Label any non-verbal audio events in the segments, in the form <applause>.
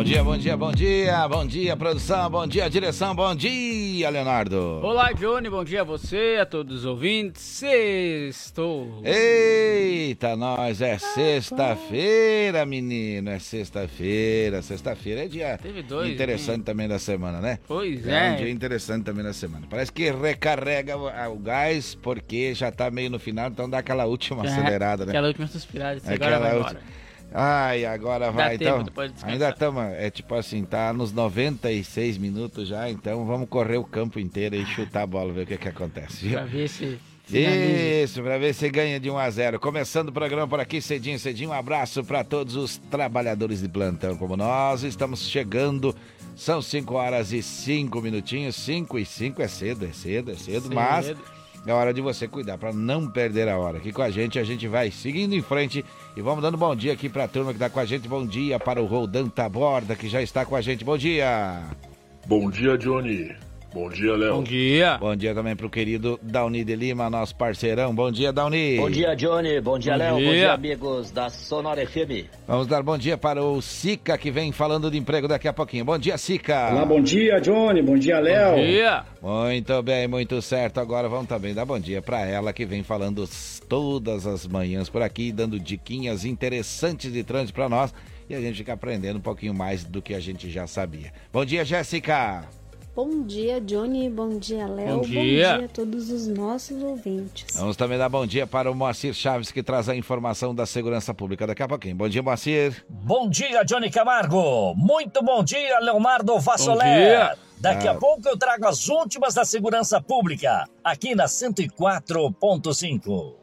Bom dia, bom dia, bom dia, bom dia, produção, bom dia, direção, bom dia, Leonardo. Olá, Johnny, bom dia a você, a todos os ouvintes. Sextou. Eita, nós, é sexta-feira, menino, é sexta-feira. Sexta-feira é dia Teve dois, interessante hein? também da semana, né? Pois É um é. dia interessante também da semana. Parece que recarrega o, gás porque já tá meio no final, então dá aquela última Já- acelerada, né? Aquela última suspirada, Aquela agora vai última- embora. Ai, agora vai, tempo então. Ainda estamos, é tipo assim, tá nos 96 minutos já, então vamos correr o campo inteiro e chutar a bola, ver o que que acontece, viu? Pra ver se finaliza. Isso, pra ver se ganha de 1 a 0. Começando o programa por aqui cedinho, cedinho. Um abraço para todos os trabalhadores de plantão como nós. Estamos chegando. São 5 horas e 5 minutinhos. 5 e 5 é cedo, é cedo, é cedo, Cedo. mas é hora de você cuidar para não perder a hora. Aqui com a gente, a gente vai seguindo em frente e vamos dando bom dia aqui para a turma que tá com a gente. Bom dia para o Roldan Taborda que já está com a gente. Bom dia. Bom dia, Johnny. Bom dia, Léo. Bom dia. Bom dia também pro querido Dauni de Lima, nosso parceirão. Bom dia, Dauni. Bom dia, Johnny. Bom dia, Léo. Bom dia. amigos da Sonora FM. Vamos dar bom dia para o Sica, que vem falando de emprego daqui a pouquinho. Bom dia, Sica. Olá, bom dia, Johnny. Bom dia, Léo. Bom dia. Muito bem, muito certo. Agora vamos também dar bom dia para ela, que vem falando todas as manhãs por aqui, dando diquinhas interessantes de trânsito para nós. E a gente fica aprendendo um pouquinho mais do que a gente já sabia. Bom dia, Jéssica. Bom dia, Johnny. Bom dia, Léo. Bom dia. a todos os nossos ouvintes. Vamos também dar bom dia para o Moacir Chaves, que traz a informação da segurança pública daqui a pouquinho. Bom dia, Moacir. Bom dia, Johnny Camargo. Muito bom dia, Leonardo dia. Vassoler. Daqui Ah. a pouco eu trago as últimas da segurança pública, aqui na 104.5.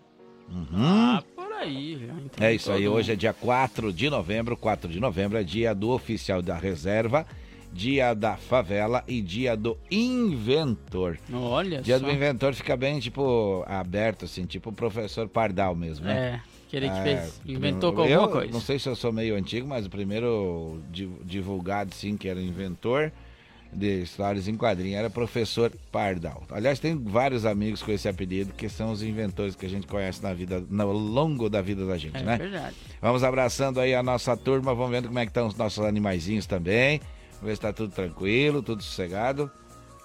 Ah, por aí. já, É isso aí, hoje é dia 4 de novembro. 4 de novembro é dia do oficial da reserva, dia da favela e dia do inventor. Olha Dia só. do inventor fica bem, tipo, aberto, assim, tipo o professor Pardal mesmo, né? É, que É, fez, inventou com alguma coisa. Não sei se eu sou meio antigo, mas o primeiro di- divulgado, sim, que era inventor de histórias em quadrinhos era professor Pardal. Aliás, tem vários amigos com esse apelido que são os inventores que a gente conhece na vida, no longo da vida da gente, É né? verdade. Vamos abraçando aí a nossa turma, vamos vendo como é que estão os nossos animaizinhos também. Vamos ver se tá tudo tranquilo, tudo sossegado.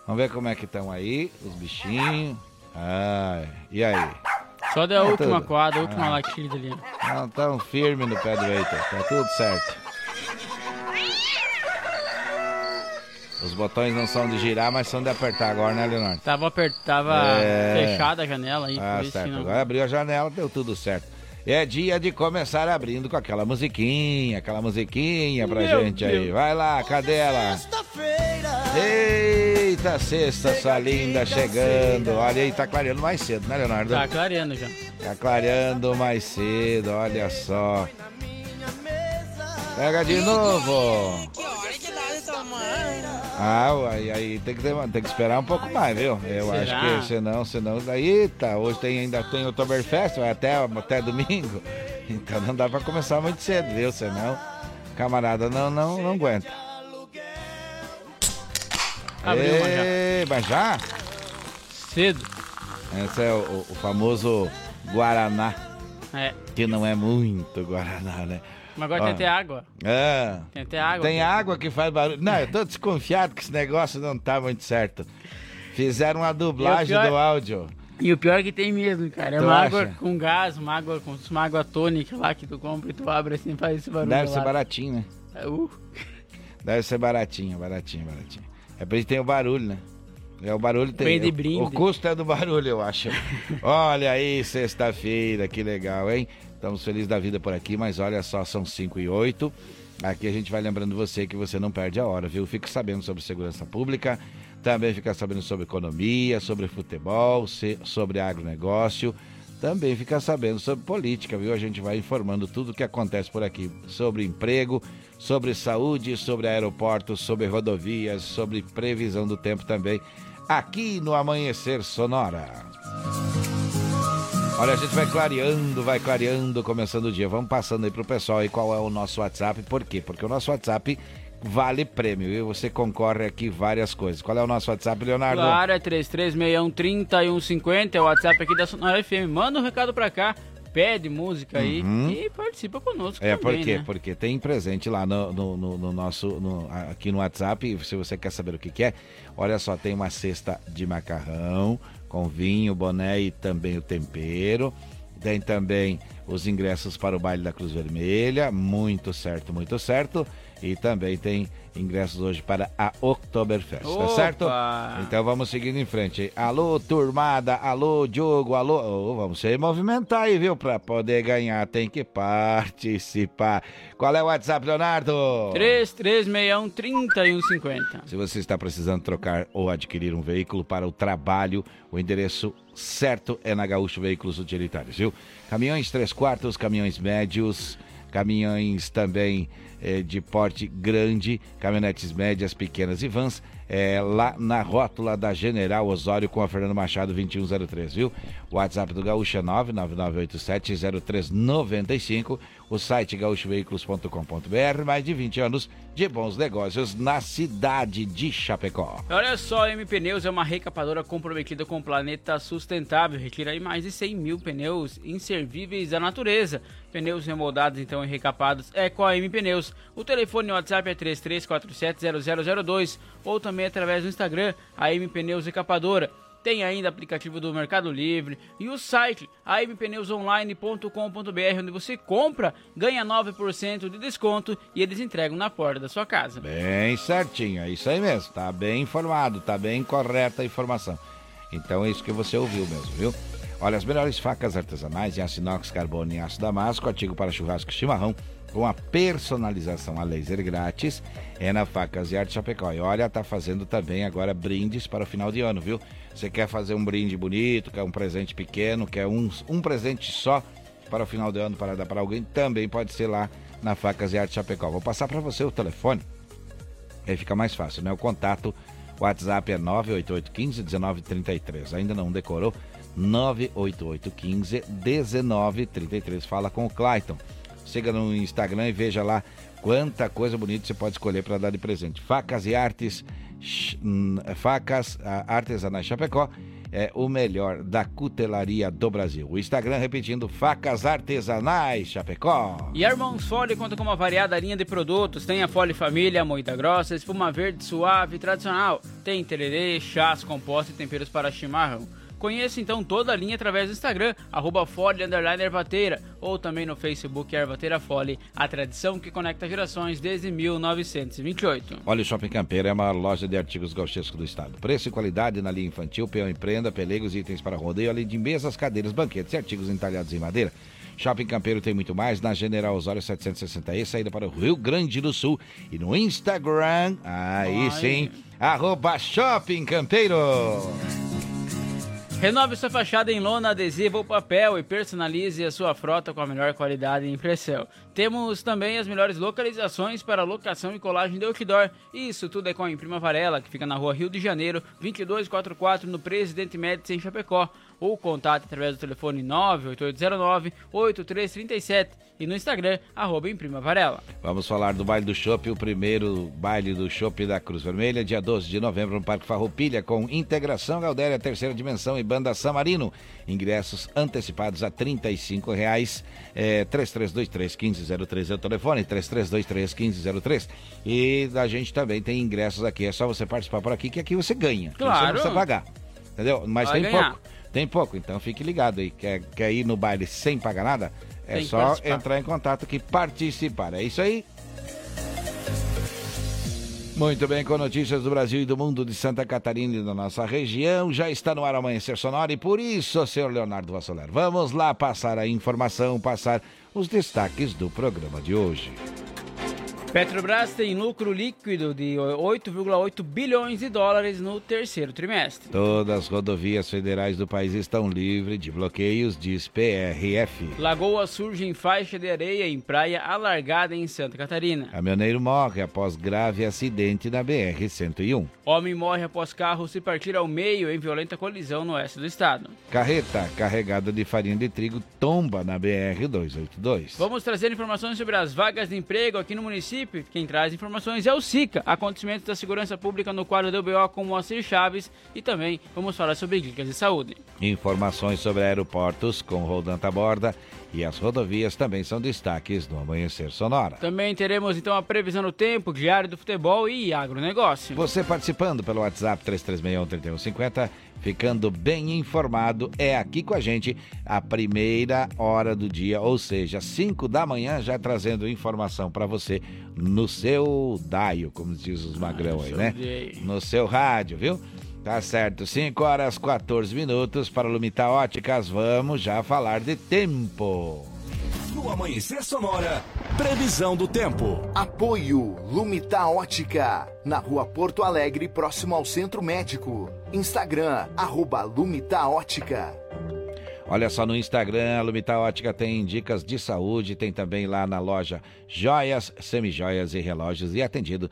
Vamos ver como é que estão aí, os bichinhos. Ai, e aí? Só da É última tudo. quadra, a última Ah. latida ali. Não tão firme no pé do Eiter, tá tudo certo. Os botões não são de girar, mas são de apertar agora, né, Leonardo? Tava, apert... Tava É. fechada a janela aí, Ah, certo. não... Agora abriu a janela, deu tudo certo. É dia de começar abrindo com aquela musiquinha, aquela musiquinha pra Meu gente aí. Deus. Vai lá, cadê ela? Eita, sexta, sua linda, chegando. Olha aí, tá clareando mais cedo, né, Leonardo? Tá clareando já. Tá clareando mais cedo, olha só. Pega de novo. Ah, aí, aí tem, que, ter- tem que esperar um pouco mais, viu? Eu Será? acho que senão, senão, daí tá, hoje tem, ainda tem Oktoberfest, vai até, até domingo. <laughs> Então não dá pra começar muito cedo, viu? Senão, camarada não, não, não aguenta. Abriu uma já. Mas já? Cedo. Esse é o- o famoso Guaraná, É. que não é muito Guaraná, né? Mas agora Ó. tem até água. Ah, Tem até água. tem água que faz barulho. Não, eu tô desconfiado que esse negócio não tá muito certo. Fizeram uma dublagem pior- do áudio. E o pior é que tem mesmo, cara. É Tu uma acha? água com gás, uma água com uma água tônica lá que tu compra e tu abre assim faz esse barulho. Deve ser baratinho, né? Uh, Deve ser baratinho, baratinho, baratinho. É por isso que tem o barulho, né? É o barulho tem. O-. O, custo é do barulho, eu acho. <laughs> olha aí, sexta-feira, que legal, hein? Estamos felizes da vida por aqui, mas olha só, são 5 e 8. Aqui a gente vai lembrando você que você não perde a hora, viu? Fique sabendo sobre segurança pública, também fica sabendo sobre economia, sobre futebol, sobre agronegócio, também fica sabendo sobre política, viu? A gente vai informando tudo o que acontece por aqui, sobre emprego, sobre saúde, sobre aeroportos, sobre rodovias, sobre previsão do tempo também. aqui no Amanhecer Sonora. Olha, a gente vai clareando, vai clareando, começando o dia. Vamos passando aí pro pessoal aí qual é o nosso WhatsApp. Por quê? Porque o nosso WhatsApp vale prêmio e você concorre aqui várias coisas. Qual é o nosso WhatsApp, Leonardo? Claro, é 33613150, é o WhatsApp aqui da Sonora FM. Manda um recado pra cá, pede música aí Uhum. e participa conosco É, por também, quê? né? Porque tem presente lá no, no- no- no nosso, no- aqui no WhatsApp, se você quer saber o que, que é, olha só, tem uma cesta de macarrão com vinho, boné e também o tempero. Tem também os ingressos para o baile da Cruz Vermelha, muito certo, muito certo. E também tem ingressos hoje para a Oktoberfest, tá certo? Então vamos seguindo em frente. Alô, turmada, alô, Diogo, alô. Ô, vamos se movimentar aí, viu? Pra poder ganhar, tem que participar. Qual é o WhatsApp, Leonardo? 33613150. Se você está precisando trocar ou adquirir um veículo para o trabalho, o endereço certo é na Gaúcho Veículos Utilitários, viu? Caminhões 3 quartos, caminhões médios, caminhões também eh, de porte grande, caminhonetes médias, pequenas e vans, eh, lá na rótula da General Osório com a Fernando Machado 2103, viu? WhatsApp do Gaúcho é 999870395, o site gaúchoveículos.com.br, mais de 20 anos de bons negócios na cidade de Chapecó. Olha só, a M Pneus é uma recapadora comprometida com o planeta sustentável. Retira mais de 100 mil pneus inservíveis da natureza. Pneus remoldados então e recapados é com a M Pneus. O telefone e WhatsApp é 33470002 ou também através do Instagram, a M Pneus Recapadora. Tem ainda aplicativo do Mercado Livre e o site ampneusonline.com.br, onde você compra, ganha 9% de desconto e eles entregam na porta da sua casa. Bem certinho, é isso aí mesmo. Tá bem informado, tá bem correta a informação. Então é isso que você ouviu mesmo, viu? Olha, as melhores facas artesanais em aço inox, carbono e aço damasco, artigo para churrasco e chimarrão, com a personalização a laser grátis, é na Facas e Arte Chapecó. E olha, tá fazendo também agora brindes para o final de ano, viu? Você quer fazer um brinde bonito, quer um presente pequeno, quer um, um presente só para o final de ano para dar para alguém, também pode ser lá na Facas e Arte Chapecó. Vou passar para você o telefone Aí fica mais fácil, né? O contato, o WhatsApp é 988151933. Ainda não decorou? 988151933. Fala com o Clayton. Siga no Instagram e veja lá quanta coisa bonita você pode escolher para dar de presente. Facas e artes, facas artesanais Chapecó é o melhor da cutelaria do Brasil. O Instagram repetindo Facas Artesanais Chapecó. E a Irmãos Fole conta com uma variada linha de produtos. Tem a Fole Família, moída grossa, espuma verde suave tradicional. Tem tererê, chás, compostos e temperos para chimarrão. Conheça então toda a linha através do Instagram, arroba Fole Ervateira, ou também no Facebook Ervateira Fole, a tradição que conecta gerações desde 1928. Olha, o Shopping Campeiro é uma loja de artigos gauchescos do estado. Preço e qualidade na linha infantil, peão e prenda, pelegos, itens para rodeio, além de mesas, cadeiras, banquetes e artigos entalhados em madeira. Shopping Campeiro tem muito mais na General Osório 760E, saída para o Rio Grande do Sul. E no Instagram, aí Ai. sim, arroba Shopping Campeiro. Renove sua fachada em lona, adesivo ou papel e personalize a sua frota com a melhor qualidade de impressão. Temos também as melhores localizações para locação e colagem de outdoor. Isso tudo é com a Imprima Varela, que fica na rua Rio de Janeiro, 2244, no Presidente Médici, em Chapecó. Ou contate através do telefone 98819-8337 e no Instagram, arroba Imprima Varela. Vamos falar do baile do Chopp, o primeiro baile do Chopp da Cruz Vermelha, dia 12 de novembro no Parque Farroupilha, com Integração Galdéria, Terceira Dimensão e Banda Samarino. Ingressos antecipados a 35 reais, é, 3323-1503 é o telefone, 3323-1503. E a gente também tem ingressos aqui, é só você participar por aqui, que aqui você ganha. Você Claro. não precisa pagar, entendeu? Mas Vai tem ganhar. pouco, tem pouco, então fique ligado aí. Quer, quer ir no baile sem pagar nada? É Tem que só participar. entrar em contato aqui, participar. É isso aí. Muito bem, com notícias do Brasil e do mundo de Santa Catarina e da nossa região, já está no ar Amanhecer Sonora e por isso, senhor Leonardo Vassoler, vamos lá passar a informação, passar os destaques do programa de hoje. Petrobras tem lucro líquido de 8,8 bilhões de dólares no terceiro trimestre. Todas as rodovias federais do país estão livres de bloqueios, diz PRF. Lagoa surge em faixa de areia em praia alargada em Santa Catarina. Caminhoneiro morre após grave acidente na BR-101. Homem morre após carro se partir ao meio em violenta colisão no oeste do estado. Carreta carregada de farinha de trigo tomba na BR-282. Vamos trazer informações sobre as vagas de emprego aqui no município quem traz informações é o SICA, acontecimentos da segurança pública no quadro do BO com Moacir Chaves e também vamos falar sobre clínicas de saúde. Informações sobre aeroportos com Rodan Taborda e as rodovias também são destaques no Amanhecer Sonora. Também teremos então a previsão do tempo, diário do futebol e agronegócio. Você participando pelo WhatsApp 3361-3150, ficando bem informado, é aqui com a gente a primeira hora do dia, ou seja, 5 da manhã, já trazendo informação para você no seu daio, como diz os magrão ah, aí, né? Dia. No seu rádio, viu? Tá certo, 5 horas 14 minutos para Lumita Óticas. Vamos já falar de tempo. No Amanhecer Sonora, previsão do tempo. Apoio Lumita Ótica, na rua Porto Alegre, próximo ao Centro Médico. Instagram, arroba Lumita Ótica. Olha só no Instagram, a Lumita Ótica tem dicas de saúde, tem também lá na loja joias, semijoias e relógios e atendido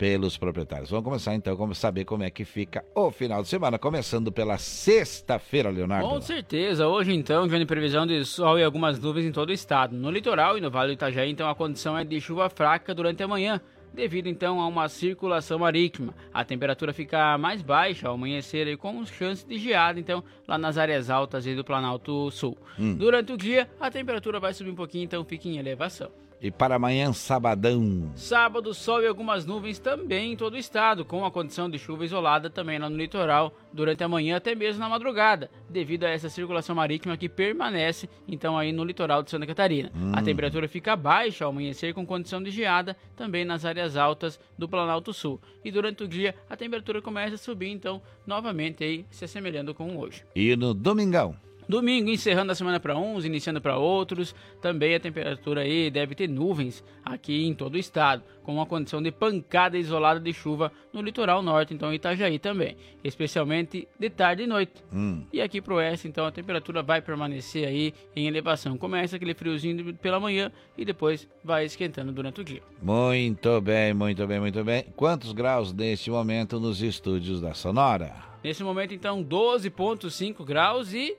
pelos proprietários. Vamos começar então, vamos saber como é que fica o final de semana, começando pela sexta-feira, Leonardo. Com certeza, hoje então, grande previsão de sol e algumas nuvens em todo o estado. No litoral e no Vale do Itajaí, então a condição é de chuva fraca durante a manhã, devido então a uma circulação marítima. A temperatura fica mais baixa ao amanhecer e com chance de geada, então, lá nas áreas altas e do Planalto Sul. Hum. Durante o dia, a temperatura vai subir um pouquinho, então fique em elevação. E para amanhã, sabadão. Sábado, sol e algumas nuvens também em todo o estado, com a condição de chuva isolada também lá no litoral durante a manhã até mesmo na madrugada, devido a essa circulação marítima que permanece então aí no litoral de Santa Catarina. Hum. A temperatura fica baixa ao amanhecer com condição de geada também nas áreas altas do Planalto Sul. E durante o dia a temperatura começa a subir então novamente aí se assemelhando com hoje. E no domingão? Domingo, encerrando a semana para uns, iniciando para outros. Também a temperatura aí deve ter nuvens aqui em todo o estado, com uma condição de pancada isolada de chuva no litoral norte, então Itajaí também, especialmente de tarde e noite. Hum. E aqui para o oeste, então a temperatura vai permanecer aí em elevação. Começa aquele friozinho pela manhã e depois vai esquentando durante o dia. Muito bem, muito bem, muito bem. Quantos graus neste momento nos estúdios da Sonora? Nesse momento, então, 12,5 graus e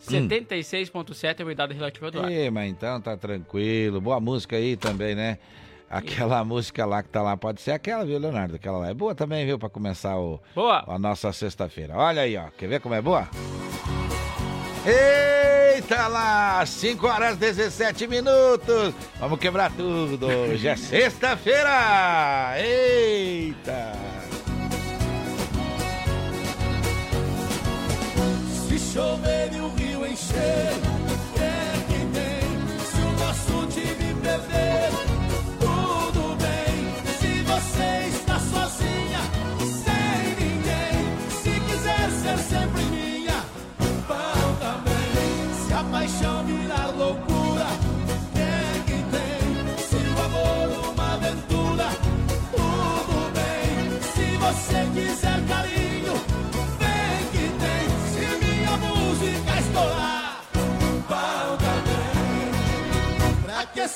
76,7 é a umidade relativa do ar. Ih, mas então tá tranquilo. Boa música aí também, né? Aquela música lá que tá lá pode ser aquela, viu, Leonardo? Aquela lá é boa também, viu? Pra começar o, boa. a nossa sexta-feira. Olha aí, ó. Quer ver como é boa? Eita lá! 5 horas 17 minutos. Vamos quebrar tudo. Hoje é <laughs> sexta-feira! Eita! Se chover e o rio Christian.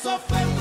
Sofrer,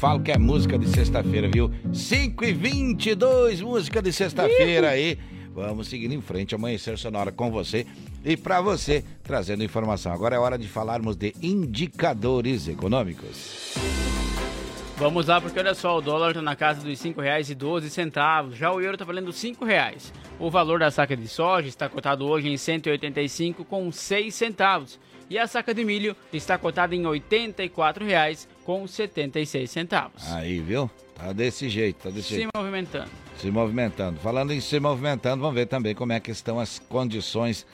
falo que é música de sexta-feira, viu? 5 e 22 música de sexta-feira aí. Vamos seguindo em frente, amanhecer sonora com você e para você, trazendo informação. Agora é hora de falarmos de indicadores econômicos. Vamos lá, porque olha só, o dólar está na casa dos R$ 5,12, já o euro está valendo R$ 5,00. O valor da saca de soja está cotado hoje em R$ 185,06 centavos. E a saca de milho está cotada em R$ 84,76 centavos. Aí, viu? Tá desse jeito, tá desse Se jeito. movimentando. Se movimentando. Falando em se movimentando, vamos ver também como é que estão as condições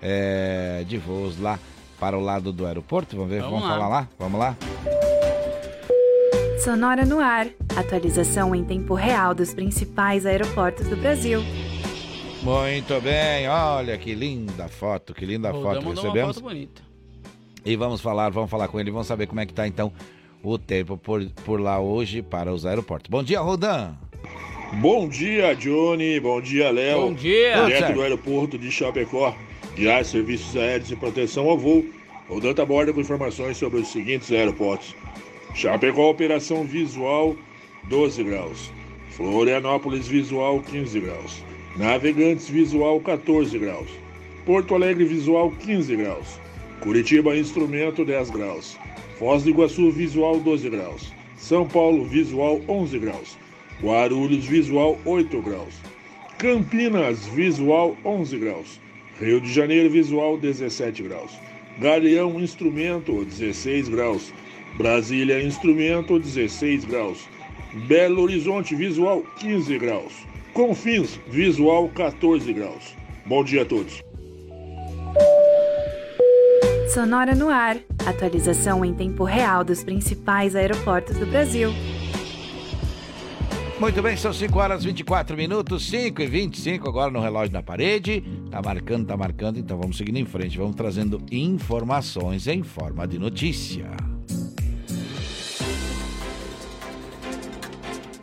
é, de voos lá para o lado do aeroporto. Vamos ver, Vamos vamos, lá. falar lá? Vamos lá? Sonora no ar. Atualização em tempo real dos principais aeroportos do Brasil. Muito bem, olha que linda foto, que linda O foto mandou uma recebemos. foto bonita. E vamos falar, vamos falar com ele, vamos saber como é que tá então o tempo por, por lá hoje para os aeroportos. Bom dia, Rodan. Bom dia, Johnny. Bom dia, Léo. Bom dia. Direto do aeroporto de Chapecó. Guiar serviços aéreos e proteção ao voo. O Danta aborda com informações sobre os seguintes aeroportos. Chapecó, operação visual, 12 graus. Florianópolis, visual, 15 graus. Navegantes Visual 14 graus. Porto Alegre Visual 15 graus. Curitiba Instrumento 10 graus. Foz do Iguaçu Visual 12 graus. São Paulo Visual 11 graus. Guarulhos Visual 8 graus. Campinas Visual 11 graus. Rio de Janeiro Visual 17 graus. Galeão Instrumento 16 graus. Brasília Instrumento 16 graus. Belo Horizonte Visual 15 graus. Confins Visual 14 graus. Bom dia a todos. Sonora no ar. Atualização em tempo real dos principais aeroportos do Brasil. Muito bem, são 5 horas e 24 minutos, 5 e 25 agora no relógio na parede. Tá marcando, tá marcando, então vamos seguindo em frente. Vamos trazendo informações em forma de notícia.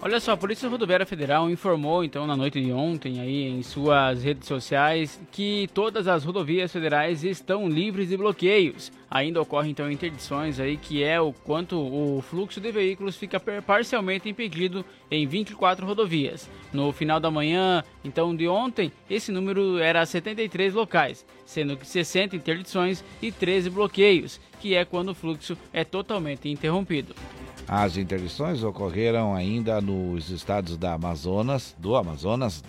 Olha só, a Polícia Rodoviária Federal informou então na noite de ontem aí em suas redes sociais que todas as rodovias federais estão livres de bloqueios. Ainda ocorrem então interdições aí que é o quanto o fluxo de veículos fica parcialmente impedido em 24 rodovias. No final da manhã, então de ontem, esse número era 73 locais, sendo que 60 interdições e 13 bloqueios, que é quando o fluxo é totalmente interrompido. As interdições ocorreram ainda nos estados da Amazonas, do Amazonas,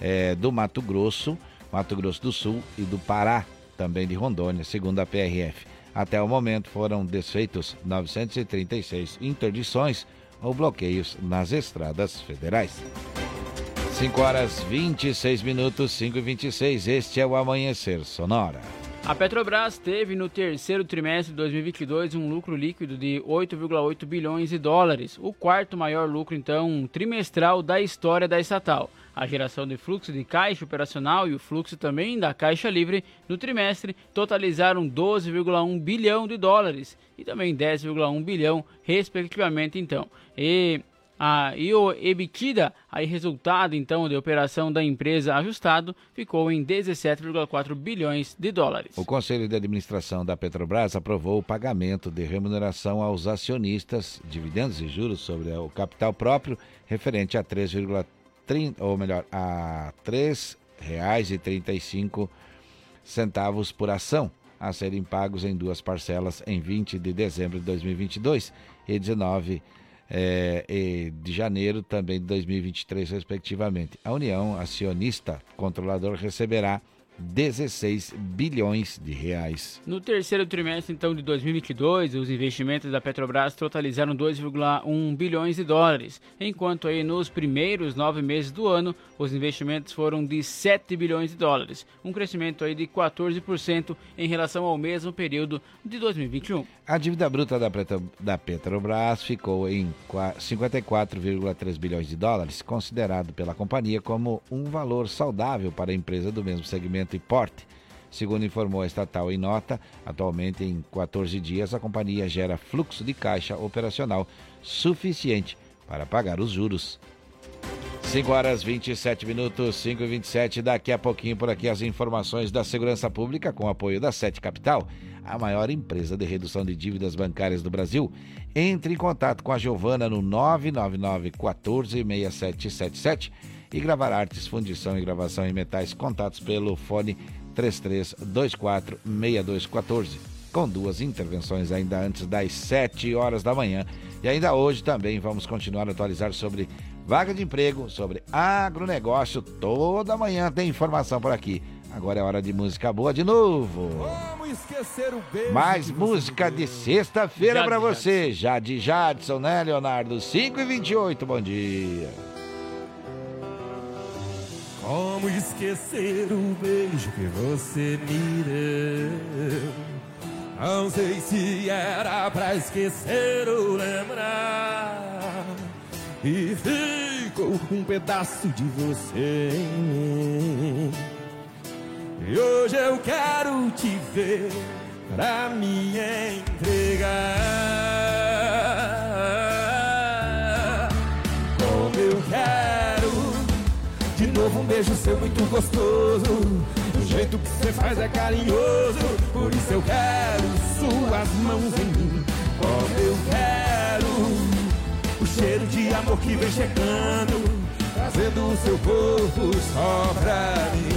é, do Mato Grosso, Mato Grosso do Sul e do Pará, também de Rondônia, segundo a PRF. Até o momento foram desfeitos 936 interdições ou bloqueios nas estradas federais. 5 horas 26 minutos, 5 e 26. Este é o Amanhecer Sonora. A Petrobras teve no terceiro trimestre de 2022 um lucro líquido de 8,8 bilhões de dólares, o quarto maior lucro então trimestral da história da estatal. A geração de fluxo de caixa operacional e o fluxo também da caixa livre no trimestre totalizaram 12,1 bilhão de dólares e também 10,1 bilhão respectivamente então. E ah, e o EBITDA, aí resultado então de operação da empresa ajustado, ficou em 17,4 bilhões de dólares. O Conselho de Administração da Petrobras aprovou o pagamento de remuneração aos acionistas, dividendos e juros sobre o capital próprio, referente a 3,30, ou melhor, a R$ 3,35 centavos por ação, a serem pagos em duas parcelas em 20 de dezembro de 2022 e 19 é, de janeiro também de 2023, respectivamente. A União Acionista Controlador receberá 16 bilhões de reais. No terceiro trimestre então de 2022, os investimentos da Petrobras totalizaram 2,1 bilhões de dólares, enquanto aí nos primeiros nove meses do ano os investimentos foram de 7 bilhões de dólares, um crescimento aí de 14% em relação ao mesmo período de 2021. A dívida bruta da, da Petrobras ficou em 54,3 bilhões de dólares, considerado pela companhia como um valor saudável para a empresa do mesmo segmento e porte. Segundo informou a estatal em nota, atualmente em 14 dias a companhia gera fluxo de caixa operacional suficiente para pagar os juros. 5 horas 27 minutos, 5 e 27. Daqui a pouquinho por aqui as informações da segurança pública com apoio da Sete Capital, a maior empresa de redução de dívidas bancárias do Brasil. Entre em contato com a Giovana no 999 14 6777 e gravar artes, fundição e gravação em metais. Contatos pelo fone 3324 6214. Com duas intervenções ainda antes das 7 horas da manhã. E ainda hoje também vamos continuar a atualizar sobre vaga de emprego, sobre agronegócio. Toda manhã tem informação por aqui. Agora é hora de música boa de novo. Mais música de sexta-feira para você. Jade Jadson, né, Leonardo? 5 e 28 bom dia. Como esquecer o beijo que você me deu? Não sei se era pra esquecer ou lembrar. E ficou um pedaço de você. E hoje eu quero te ver pra me entregar. Como eu quero novo um beijo seu muito gostoso. O jeito que você faz é carinhoso. Por isso eu quero suas mãos em mim. Como eu quero o cheiro de amor que vem chegando. trazendo o seu corpo só pra mim.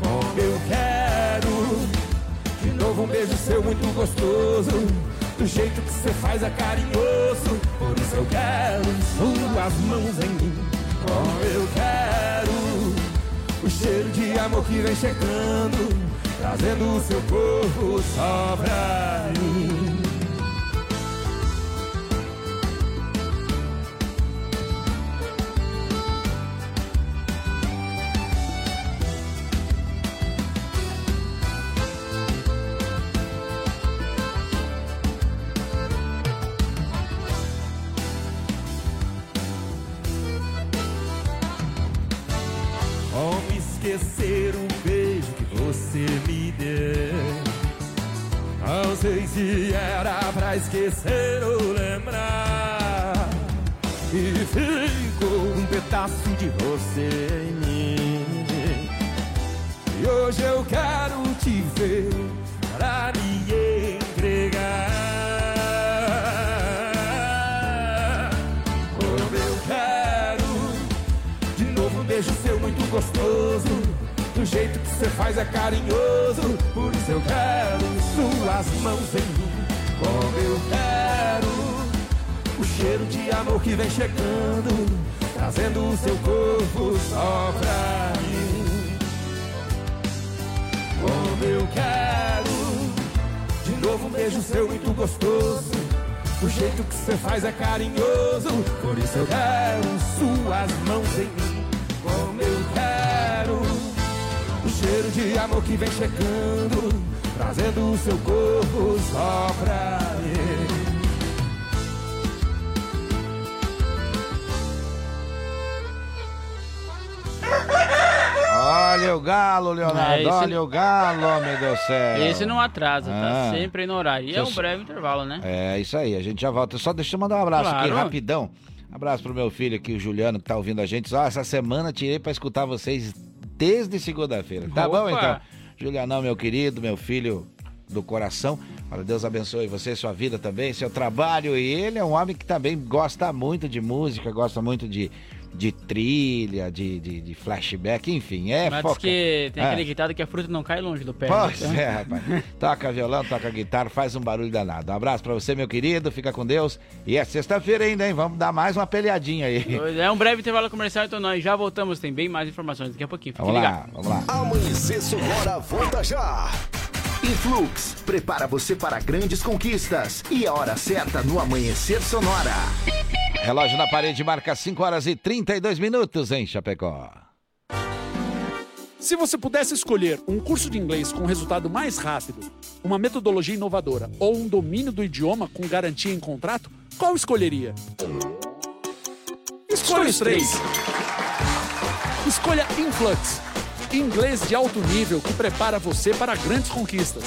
Como eu quero, de novo um beijo seu muito gostoso. Do jeito que você faz é carinhoso, por isso eu quero suas mãos em mim. Como eu quero, o cheiro de amor que vem chegando, trazendo o seu corpo só pra mim. Se era pra esquecer ou lembrar. E ficou um pedaço de você em mim. E hoje eu quero te ver pra me entregar. Como eu quero de novo um beijo seu muito gostoso. Do jeito que você faz é carinhoso. Por isso eu quero suas mãos em mim. Como eu quero o cheiro de amor que vem chegando. Trazendo o seu corpo só pra mim. Como eu quero de novo um beijo seu muito gostoso. O jeito que você faz é carinhoso, por isso eu quero suas mãos em mim. Como eu quero o cheiro de amor que vem chegando, trazendo o seu corpo só pra mim. Olha o galo, Leonardo. É, Olha o galo, homem do céu. Esse não atrasa, Ah. tá sempre no horário. E é um breve intervalo, né? É isso aí, a gente já volta. Só deixa eu mandar um abraço aqui Claro. rapidão. Abraço pro meu filho aqui, o Juliano, que tá ouvindo a gente. Ó, essa semana tirei pra escutar vocês desde segunda-feira. Tá bom Opa. então? Julianão, meu querido, meu filho do coração. Olha, Deus abençoe você, sua vida também, seu trabalho. E ele é um homem que também gosta muito de música, gosta muito de, de trilha, de, de, de flashback, enfim. É Mas diz foca. que tem É. aquele ditado que a fruta não cai longe do pé. Pois né? é, rapaz. Toca violão, toca guitarra, faz um barulho danado. Um abraço pra você, meu querido. Fica com Deus. E é sexta-feira ainda, hein? Vamos dar mais uma peleadinha aí. É um breve intervalo comercial, então nós já voltamos. Tem bem mais informações daqui a pouquinho. Fique Vamos lá, ligado. vamos lá. Amanhecer Sonora volta já. Influx, prepara você para grandes conquistas. E a hora certa no Amanhecer Sonora. Relógio na parede marca 5 horas e 32 minutos em Chapecó. Se você pudesse escolher um curso de inglês com resultado mais rápido, uma metodologia inovadora ou um domínio do idioma com garantia em contrato, qual escolheria? Escolha os três. Escolha Influx, inglês de alto nível que prepara você para grandes conquistas.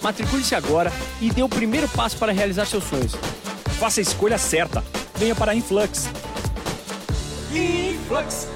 Matricule-se agora e dê o primeiro passo para realizar seus sonhos. Faça a escolha certa. Venha para a Influx. Influx.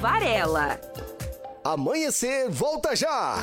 Varela. Amanhecer volta já.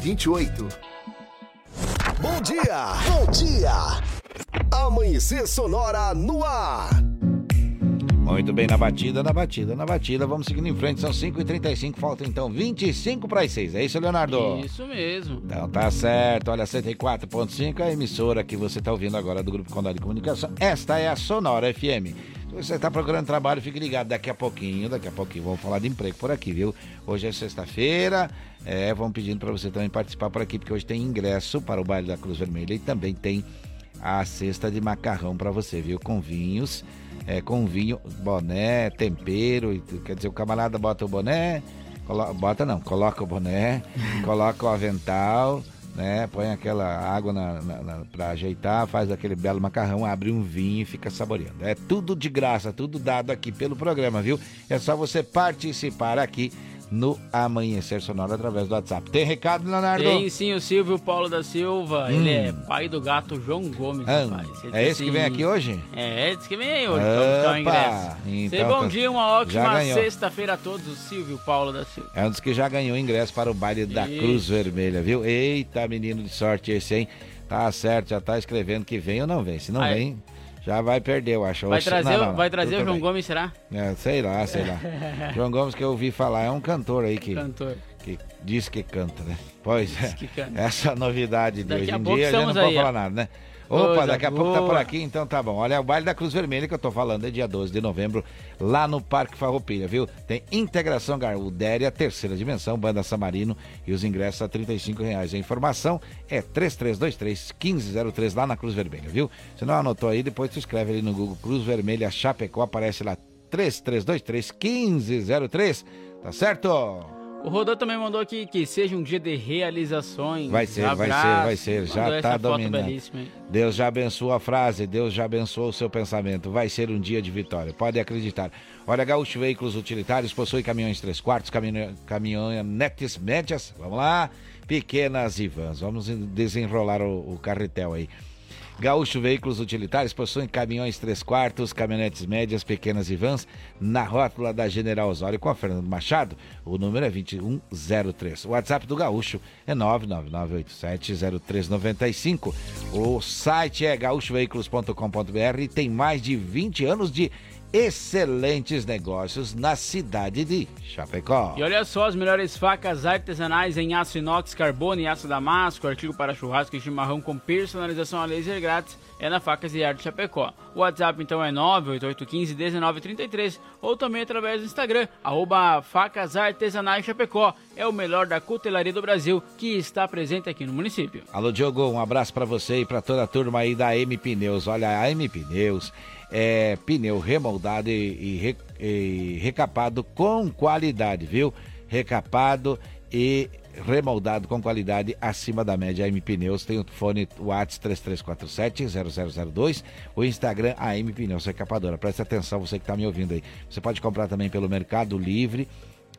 1928. Bom dia, bom dia. Amanhecer Sonora no ar. Muito bem, na batida, na batida, na batida. Vamos seguindo em frente, são 5h35, faltam então 25 para as 6. É isso, Leonardo? Isso mesmo. Então tá certo, olha, 104.5 é a emissora que você está ouvindo agora do Grupo Condado de Comunicação. Esta é a Sonora FM. Se você está procurando trabalho, fique ligado. Daqui a pouquinho, daqui a pouquinho, vamos falar de emprego por aqui, viu? Hoje é sexta-feira, é, vamos pedindo para você também participar por aqui, porque hoje tem ingresso para o baile da Cruz Vermelha e também tem a cesta de macarrão para você, viu? Com vinhos, é, com vinho, boné, tempero, quer dizer, o camarada bota o boné, colo- bota não, coloca o boné, <laughs> coloca o avental, né? Põe aquela água na, na, na- pra ajeitar, faz aquele belo macarrão, abre um vinho e fica saboreando. É tudo de graça, tudo dado aqui pelo programa, viu? É só você participar aqui no Amanhecer Sonoro através do WhatsApp. Tem recado, Leonardo? Tem sim o Silvio Paulo da Silva. Hum. Ele é pai do gato João Gomes, Ah, rapaz. Ele é esse que vem aqui hoje? É, esse que vem aí hoje. Opa, ingresso. então Sei bom tá- dia, uma ótima sexta-feira a todos. O Silvio Paulo da Silva. É um dos que já ganhou ingresso para o baile da Isso. Cruz Vermelha, viu? Eita, menino de sorte esse, hein? Tá certo, já tá escrevendo que vem ou não vem. Se não Vai. vem, já vai perder, eu acho. Vai trazer, não, não, vai trazer o João bem. Gomes, será? É, sei lá, sei lá. <laughs> João Gomes que eu ouvi falar é um cantor aí que, Cantor. que diz que canta, né? Pois é. que canta. Essa novidade de Daqui hoje em dia, a gente não estamos pode aí, falar nada, né? Opa, daqui a pouco tá por boa. aqui, então tá bom. Olha, o baile da Cruz Vermelha que eu tô falando é dia 12 de novembro, lá no Parque Farroupilha, viu? Tem Integração Garudéria, terceira dimensão, Banda Samarino e os ingressos a 35 reais. A informação é 3323-1503 lá na Cruz Vermelha, viu? Se não anotou aí, depois tu escreve ali no Google Cruz Vermelha Chapecó, aparece lá 3323-1503, tá certo? O Rodô também mandou aqui que seja um dia de realizações. Vai ser, vai ser, Abraço. vai ser. Já tá foto dominando. Deus já abençoa a frase, Deus já abençoa o seu pensamento. Vai ser um dia de vitória, pode acreditar. Olha, Gaúcho Veículos Utilitários possui caminhões 3 quartos, caminho- caminhonetes médias, vamos lá, pequenas e vans. Vamos desenrolar o, o carretel aí. Gaúcho Veículos Utilitários possuem caminhões 3 quartos, caminhonetes médias, pequenas e vans na rótula da General Osório com a Fernando Machado. O número é 2103. O WhatsApp do Gaúcho é 999870395. O site é gaúchoveículos.com.br e tem mais de 20 anos de excelentes negócios na cidade de Chapecó. E olha só, as melhores facas artesanais em aço inox, carbono e aço damasco, artigo para churrasco e chimarrão com personalização a laser grátis, é na Facas e Arte Chapecó. O WhatsApp então é 988151933 ou também através do Instagram, arroba Facas Artesanais Chapecó. É o melhor da cutelaria do Brasil que está presente aqui no município. Alô, Diogo, um abraço pra você e pra toda a turma aí da M Pneus. Olha, a M Pneus é pneu remoldado e, e e recapado com qualidade, viu? Recapado e remoldado com qualidade acima da média. A M Pneus tem o fone WhatsApp 3347-0002, o Instagram a M Pneus Recapadora. Presta atenção, você que está me ouvindo aí. Você pode comprar também pelo Mercado Livre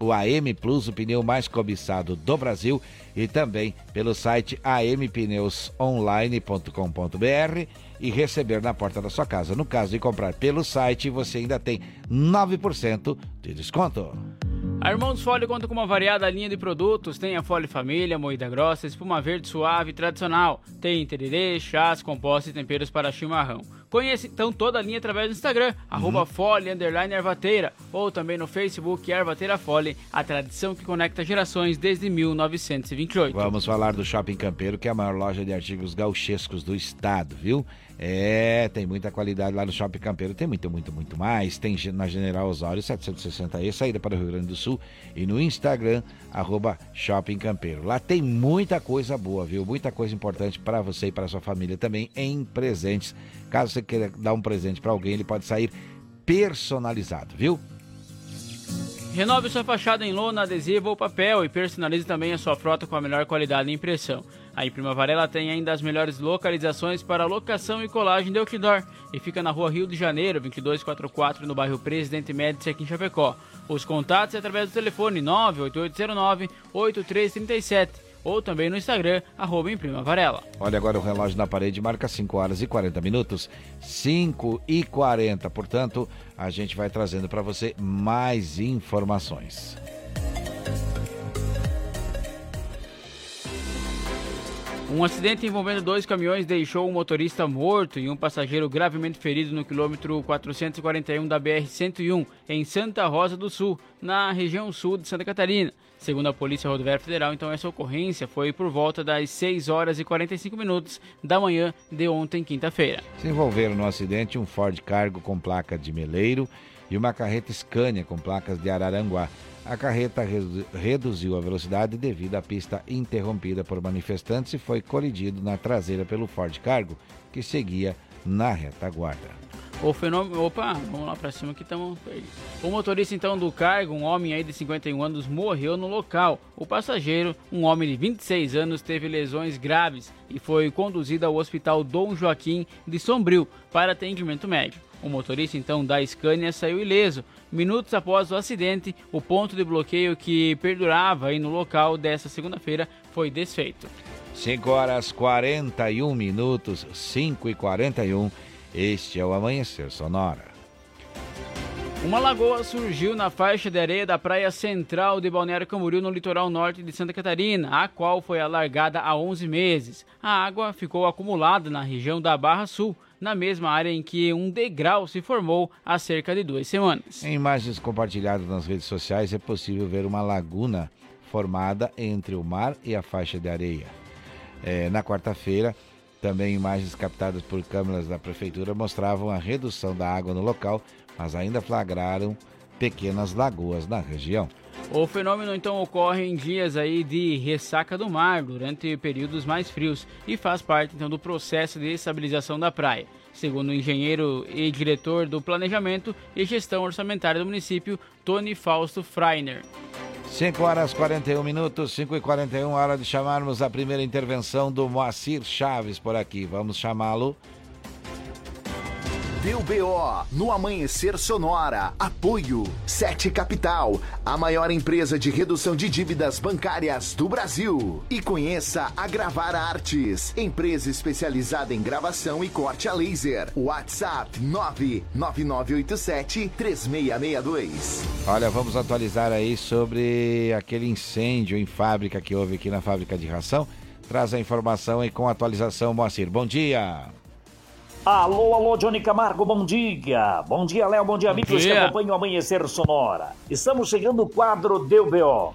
o AM Plus, o pneu mais cobiçado do Brasil, e também pelo site ampneusonline.com.br e receber na porta da sua casa. No caso de comprar pelo site, você ainda tem 9% de desconto. A Irmãos Fole conta com uma variada linha de produtos. Tem a Fole Família, moída grossa, espuma verde suave e tradicional. Tem tererê, chás, compostos e temperos para chimarrão. Conheça então toda a linha através do Instagram, arroba Fole, Ervateira, ou também no Facebook Ervateira Fole, a tradição que conecta gerações desde 1928. Vamos falar do Shopping Campeiro, que é a maior loja de artigos gauchescos do estado, viu? É, tem muita qualidade lá no Shopping Campeiro, tem muito, muito, muito mais. Tem na General Osório 760E, saída para o Rio Grande do Sul, e no Instagram, arroba Shopping Campeiro. Lá tem muita coisa boa, viu? Muita coisa importante para você e para sua família também em presentes. Caso você queira dar um presente para alguém, ele pode sair personalizado, viu? Renove sua fachada em lona, adesivo ou papel e personalize também a sua frota com a melhor qualidade de impressão. A Imprima Varela tem ainda as melhores localizações para locação e colagem de outdoor e fica na rua Rio de Janeiro, 2244, no bairro Presidente Médici, aqui em Chapecó. Os contatos é através do telefone 98809-8337 ou também no Instagram, arroba Imprima Varela. Olha agora o relógio na parede marca 5 horas e 40 minutos. 5 e 40, portanto, a gente vai trazendo para você mais informações. Um acidente envolvendo dois caminhões deixou um motorista morto e um passageiro gravemente ferido no quilômetro 441 da BR-101, em Santa Rosa do Sul, na região sul de Santa Catarina. Segundo a Polícia Rodoviária Federal, então essa ocorrência foi por volta das 6 horas e 45 minutos da manhã de ontem, quinta-feira. Se envolveram no acidente um Ford Cargo com placa de Meleiro e uma carreta Scania com placas de Araranguá. A carreta redu- reduziu a velocidade devido à pista interrompida por manifestantes e foi colidido na traseira pelo Ford Cargo, que seguia na retaguarda. O fenômeno. Opa, vamos lá pra cima que estamos. O motorista então do cargo, um homem aí de 51 anos, morreu no local. O passageiro, um homem de 26 anos, teve lesões graves e foi conduzido ao Hospital Dom Joaquim de Sombrio para atendimento médico. O motorista então da Scania saiu ileso. Minutos após o acidente, o ponto de bloqueio que perdurava aí no local dessa segunda-feira foi desfeito. 5 horas 41 minutos, 5 e 41. Este é o Amanhecer Sonora. Uma lagoa surgiu na faixa de areia da praia central de Balneário Camboriú, no litoral norte de Santa Catarina, a qual foi alargada há 11 meses. A água ficou acumulada na região da Barra Sul, na mesma área em que um degrau se formou há cerca de duas semanas. Em imagens compartilhadas nas redes sociais é possível ver uma laguna formada entre o mar e a faixa de areia. É, na quarta-feira, também imagens captadas por câmeras da prefeitura mostravam a redução da água no local, mas ainda flagraram pequenas lagoas na região. O fenômeno então ocorre em dias aí de ressaca do mar durante períodos mais frios e faz parte então do processo de estabilização da praia. Segundo o engenheiro e diretor do planejamento e gestão orçamentária do município, Tony Fausto Freiner. 5 horas 41 minutos, 5 e 41, hora de chamarmos a primeira intervenção do Moacir Chaves por aqui. Vamos chamá-lo. Deu BO no Amanhecer Sonora. Apoio Sete Capital, a maior empresa de redução de dívidas bancárias do Brasil. E conheça a Gravar Artes, empresa especializada em gravação e corte a laser. WhatsApp 99987 3662. Olha, vamos atualizar aí sobre aquele incêndio em fábrica que houve aqui na fábrica de ração. Traz a informação aí com atualização, Moacir. Bom dia. Alô, alô, Johnny Camargo, bom dia. Bom dia, Léo, bom dia, Bom amigos dia. que acompanham o Amanhecer Sonora. Estamos chegando ao quadro Deu BO.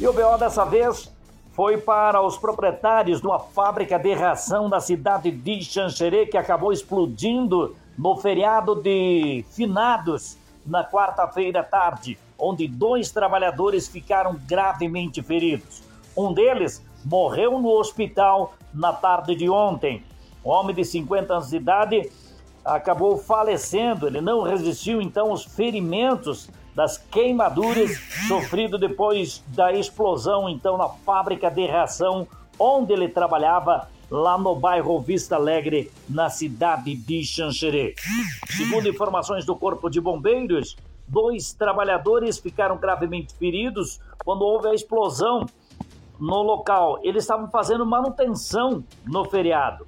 E o BO dessa vez foi para os proprietários de uma fábrica de ração da cidade de Xanxerê, que acabou explodindo no feriado de finados na quarta-feira à tarde, onde dois trabalhadores ficaram gravemente feridos. Um deles morreu no hospital na tarde de ontem. Um homem de 50 anos de idade acabou falecendo. Ele não resistiu então aos ferimentos das queimaduras sofrido depois da explosão então na fábrica de ração onde ele trabalhava lá no bairro Vista Alegre, na cidade de Xanxerê. Segundo informações do Corpo de Bombeiros, dois trabalhadores ficaram gravemente feridos quando houve a explosão no local. Eles estavam fazendo manutenção no feriado.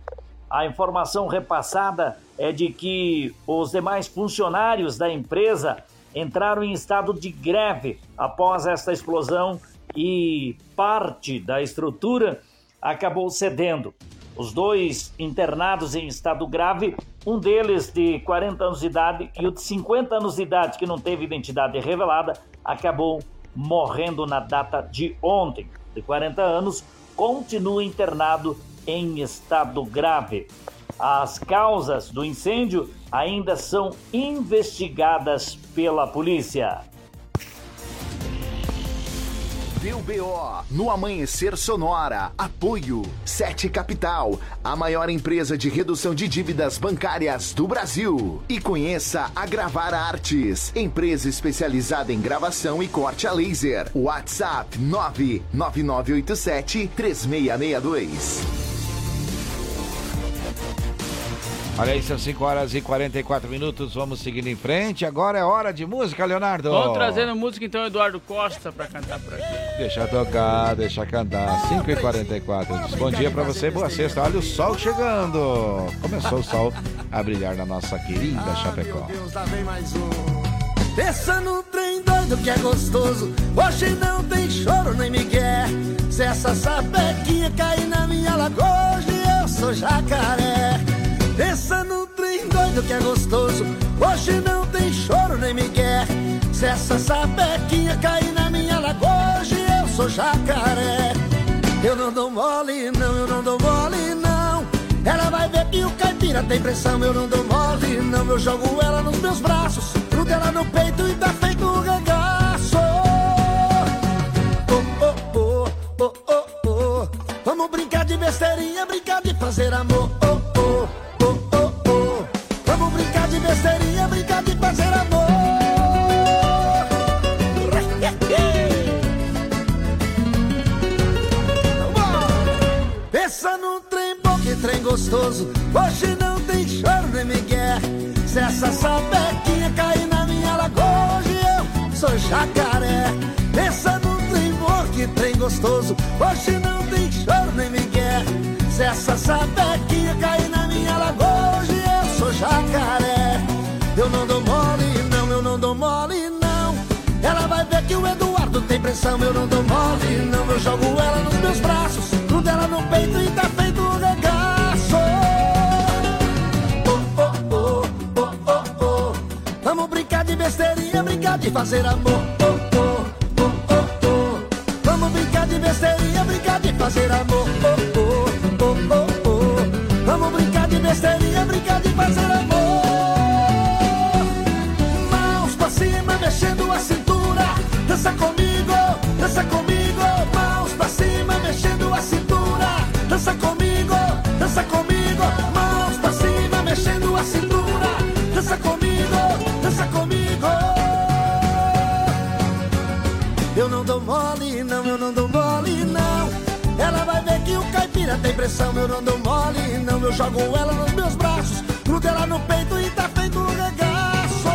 A informação repassada é de que os demais funcionários da empresa entraram em estado de greve após esta explosão e parte da estrutura acabou cedendo. Os dois internados em estado grave, um deles de 40 anos de idade e o de 50 anos de idade, que não teve identidade revelada, acabou morrendo na data de ontem. De 40 anos, continua internado em estado grave. As causas do incêndio ainda são investigadas pela polícia. Deu BO no Amanhecer Sonora. Apoio Sete Capital, a maior empresa de redução de dívidas bancárias do Brasil. E conheça a Gravar Artes, empresa especializada em gravação e corte a laser. WhatsApp 99987 3662. Olha aí, são 5 horas e 44 minutos. Vamos seguindo em frente. Agora é hora de música, Leonardo. Vamos trazendo música então, Eduardo Costa, pra cantar por aqui. Deixa tocar, deixa cantar. 5 e 44 Diz Bom dia pra você, boa sexta. Olha o sol chegando. Começou o sol a brilhar na nossa querida Chapecó. Pensa no trem doido que é gostoso. Hoje não tem choro nem migué. Se essa sapequinha cair na minha lagoa, hoje eu sou jacaré. Pensa no trem doido que é gostoso. Hoje não tem choro nem migué. Se essa sapequinha cair na minha lagoa, hoje eu sou jacaré. Eu não dou mole, não, eu não dou mole, não. Ela vai ver que o caipira tem pressão, eu não dou mole, não. Eu jogo ela nos meus braços, grudo ela no peito e tá feito um regaço. Oh, oh, oh, oh, oh, oh. Vamos brincar de besteirinha, brincar de fazer amor. Oh, oh, besteirinha, brincar de fazer amor. Pensa num trem bom, que trem gostoso. Hoje não tem choro nem migué. Se essa sapequinha cair na minha lagoa, hoje eu sou jacaré. Pensa num trem bom, que trem gostoso. Hoje não tem choro nem migué. Se essa sapequinha cair na minha lagoa, hoje eu sou jacaré. Eu não dou mole, não, eu não dou mole, não. Ela vai ver que o Eduardo tem pressão, eu não dou mole, não. Eu jogo ela nos meus braços, grudo ela no peito e tá feito um regaço. Oh, oh, oh, oh, oh, oh. Vamos brincar de besteirinha, brincar de fazer amor. Oh, oh, oh, oh, oh. Vamos brincar de besteirinha, brincar de fazer amor. Oh, oh, oh, oh, oh. Vamos brincar de besteirinha, brincar de fazer pressão, eu não dou mole, não. Eu jogo ela nos meus braços, grudo ela no peito e tá feito um regaço.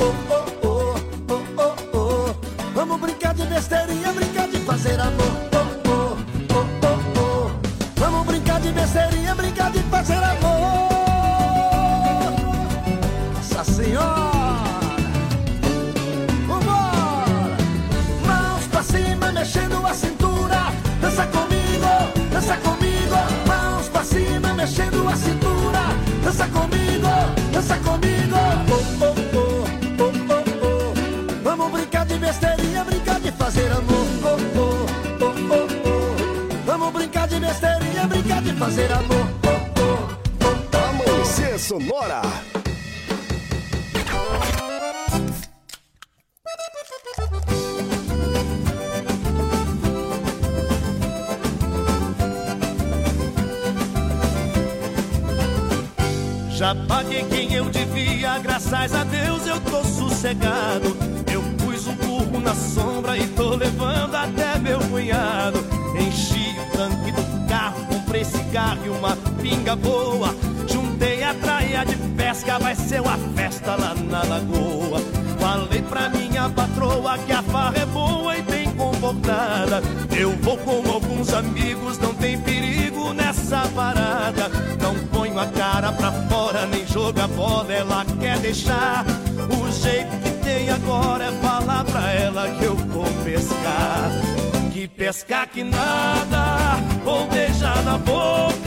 Oh, oh, oh, oh, oh, oh. Vamos brincar de besteirinha, brincar de fazer amor. Sonora. Deixar. O jeito que tem agora é falar pra ela que eu vou pescar. Que pescar que nada, vou beijar na boca.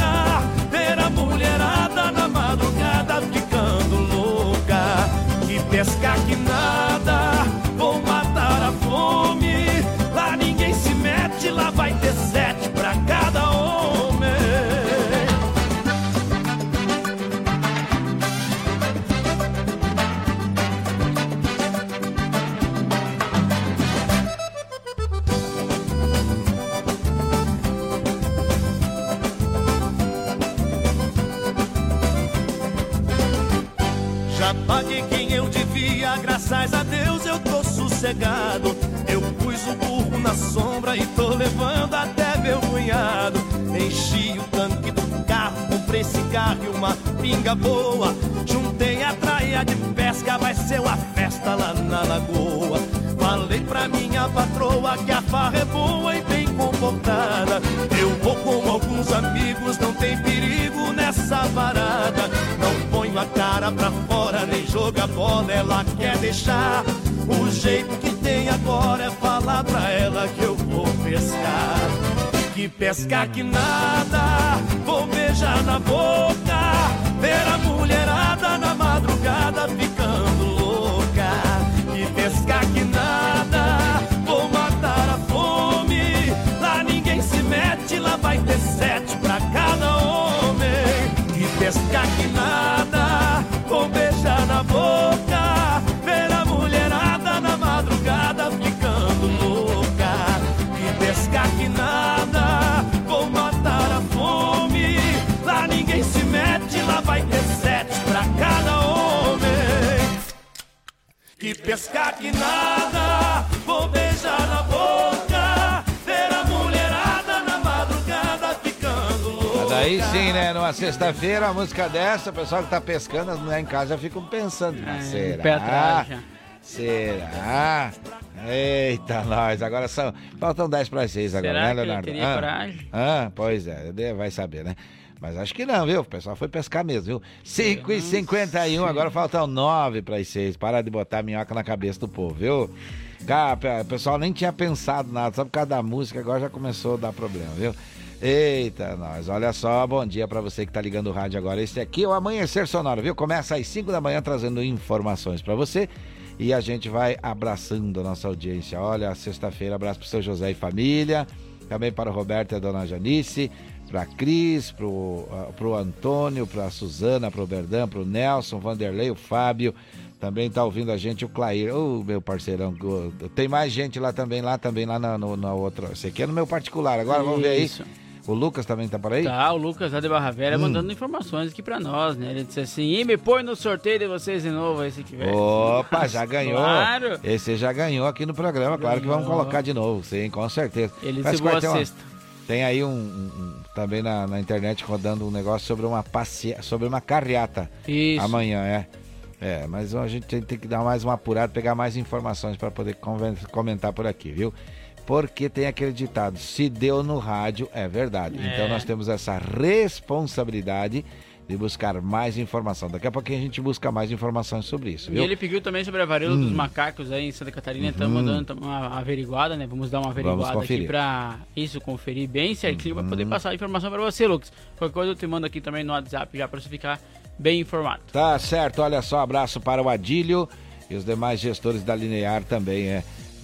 Joga bola, ela quer deixar. O jeito que tem agora é falar pra ela que eu vou pescar. Que pescar que nada, vou beijar na boca. Ver a mulherada pescar que nada, vou beijar na boca. Ver a mulherada na madrugada ficando louca. Mas daí sim, né? Numa sexta-feira, a música dessa, o pessoal que tá pescando, as mulheres em casa já ficam pensando. mas será? pé atrás já. Será? Eita, nós. Agora são. Faltam 10 para 6 agora, Será né, que ele Leonardo? teria ah, coragem? ah, pois é, vai saber, né? Mas acho que não, viu? O pessoal foi pescar mesmo, viu? 5 e 51 agora faltam 9 para as 6. Para de botar minhoca na cabeça do povo, viu? Cara, o pessoal nem tinha pensado nada, só por causa da música, agora já começou a dar problema, viu? Eita, nós, olha só, bom dia para você que tá ligando o rádio agora. Esse aqui é o Amanhecer Sonoro, viu? Começa às 5 da manhã trazendo informações para você e a gente vai abraçando a nossa audiência. Olha, sexta-feira, abraço pro seu José e família, também para o Roberto e a dona Janice, para Cris, ah, pro Antônio, pra Suzana, pro Berdan, pro Nelson, Vanderlei, o Fábio. Também tá ouvindo a gente o Clair, ô meu parceirão. Tem mais gente lá também, lá também, lá na, no, na outra. Esse aqui é no meu particular. Agora vamos ver aí. Isso. O Lucas também tá por aí? Tá, o Lucas lá de Barra Velha Hum. mandando informações aqui pra nós, né? Ele disse assim, e me põe no sorteio de vocês de novo aí se tiver. Opa, já <laughs> ganhou. Claro. Esse já ganhou aqui no programa, claro que vamos Ganhou. colocar de novo, sim, com certeza. Ele disse que boa ter uma- sexta. Tem aí um- um- também na, na internet rodando um negócio sobre uma passeata, sobre uma carreata. Isso. Amanhã, é. É, mas a gente tem, que dar mais uma apurada, pegar mais informações para poder comentar por aqui, viu? Porque tem aquele ditado, se deu no rádio, é verdade. É. Então nós temos essa responsabilidade de buscar mais informação. Daqui a pouquinho a gente busca mais informações sobre isso, E viu? ele pediu também sobre a varíola dos Hum. macacos aí em Santa Catarina, estamos Uhum. dando uma averiguada, né? Vamos dar uma averiguada aqui. Uhum. pra isso, conferir bem certinho, pra poder passar a informação pra você, Lucas. Qualquer coisa eu te mando aqui também no WhatsApp já pra você ficar bem informado. Tá certo, olha só, abraço para o Adílio e os demais gestores da Linear também é,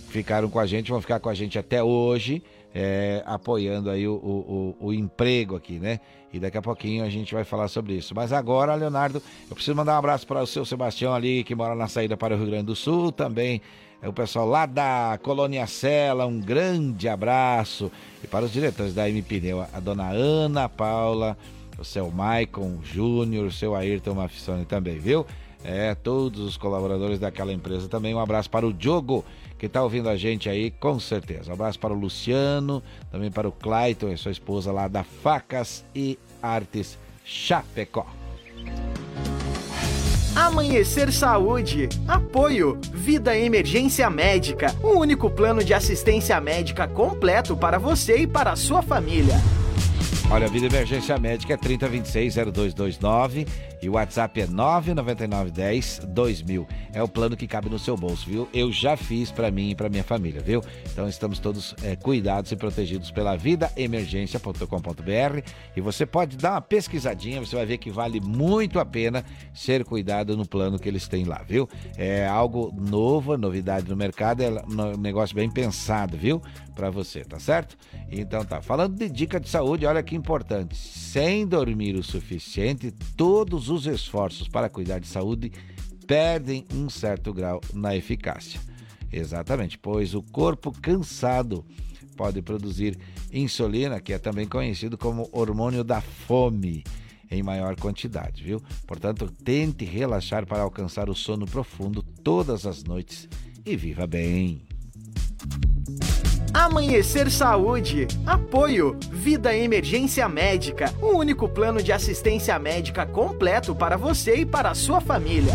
ficaram com a gente, vão ficar com a gente até hoje, é, apoiando aí o, o, o- o emprego aqui, né? E daqui a pouquinho a gente vai falar sobre isso. Mas agora, Leonardo, eu preciso mandar um abraço para o seu Sebastião ali, que mora na saída para o Rio Grande do Sul, também é o pessoal lá da Colônia Sela, um grande abraço. E para os diretores da M Pneu, a dona Ana Paula, o seu Maicon Júnior, o seu Ayrton Mafissoni também, viu? É, todos os colaboradores daquela empresa também. Um abraço para o Diogo, que está ouvindo a gente aí, com certeza. Um abraço para o Luciano, também para o Clayton e sua esposa lá da Facas e Artes Chapecó. Amanhecer Saúde. Apoio. Vida Emergência Médica. O único plano de assistência médica completo para você e para a sua família. Olha, a Vida Emergência Médica é 3026-0229 e o WhatsApp é 99910-2000. É o plano que cabe no seu bolso, viu? Eu já fiz para mim e para minha família, viu? Então estamos todos é, cuidados e protegidos pela vidaemergência.com.br e você pode dar uma pesquisadinha, você vai ver que vale muito a pena ser cuidado no plano que eles têm lá, viu? É algo novo, novidade no mercado, é um negócio bem pensado, viu? Para você, tá certo? Então tá. Falando de dica de saúde, olha que importante. Sem dormir o suficiente, todos os esforços para cuidar de saúde perdem um certo grau na eficácia. Exatamente, pois o corpo cansado pode produzir insulina, que é também conhecido como hormônio da fome, em maior quantidade, viu? Portanto, tente relaxar para alcançar o sono profundo todas as noites e viva bem. Amanhecer Saúde. Apoio. Vida Emergência Médica. O único plano de assistência médica completo para você e para a sua família.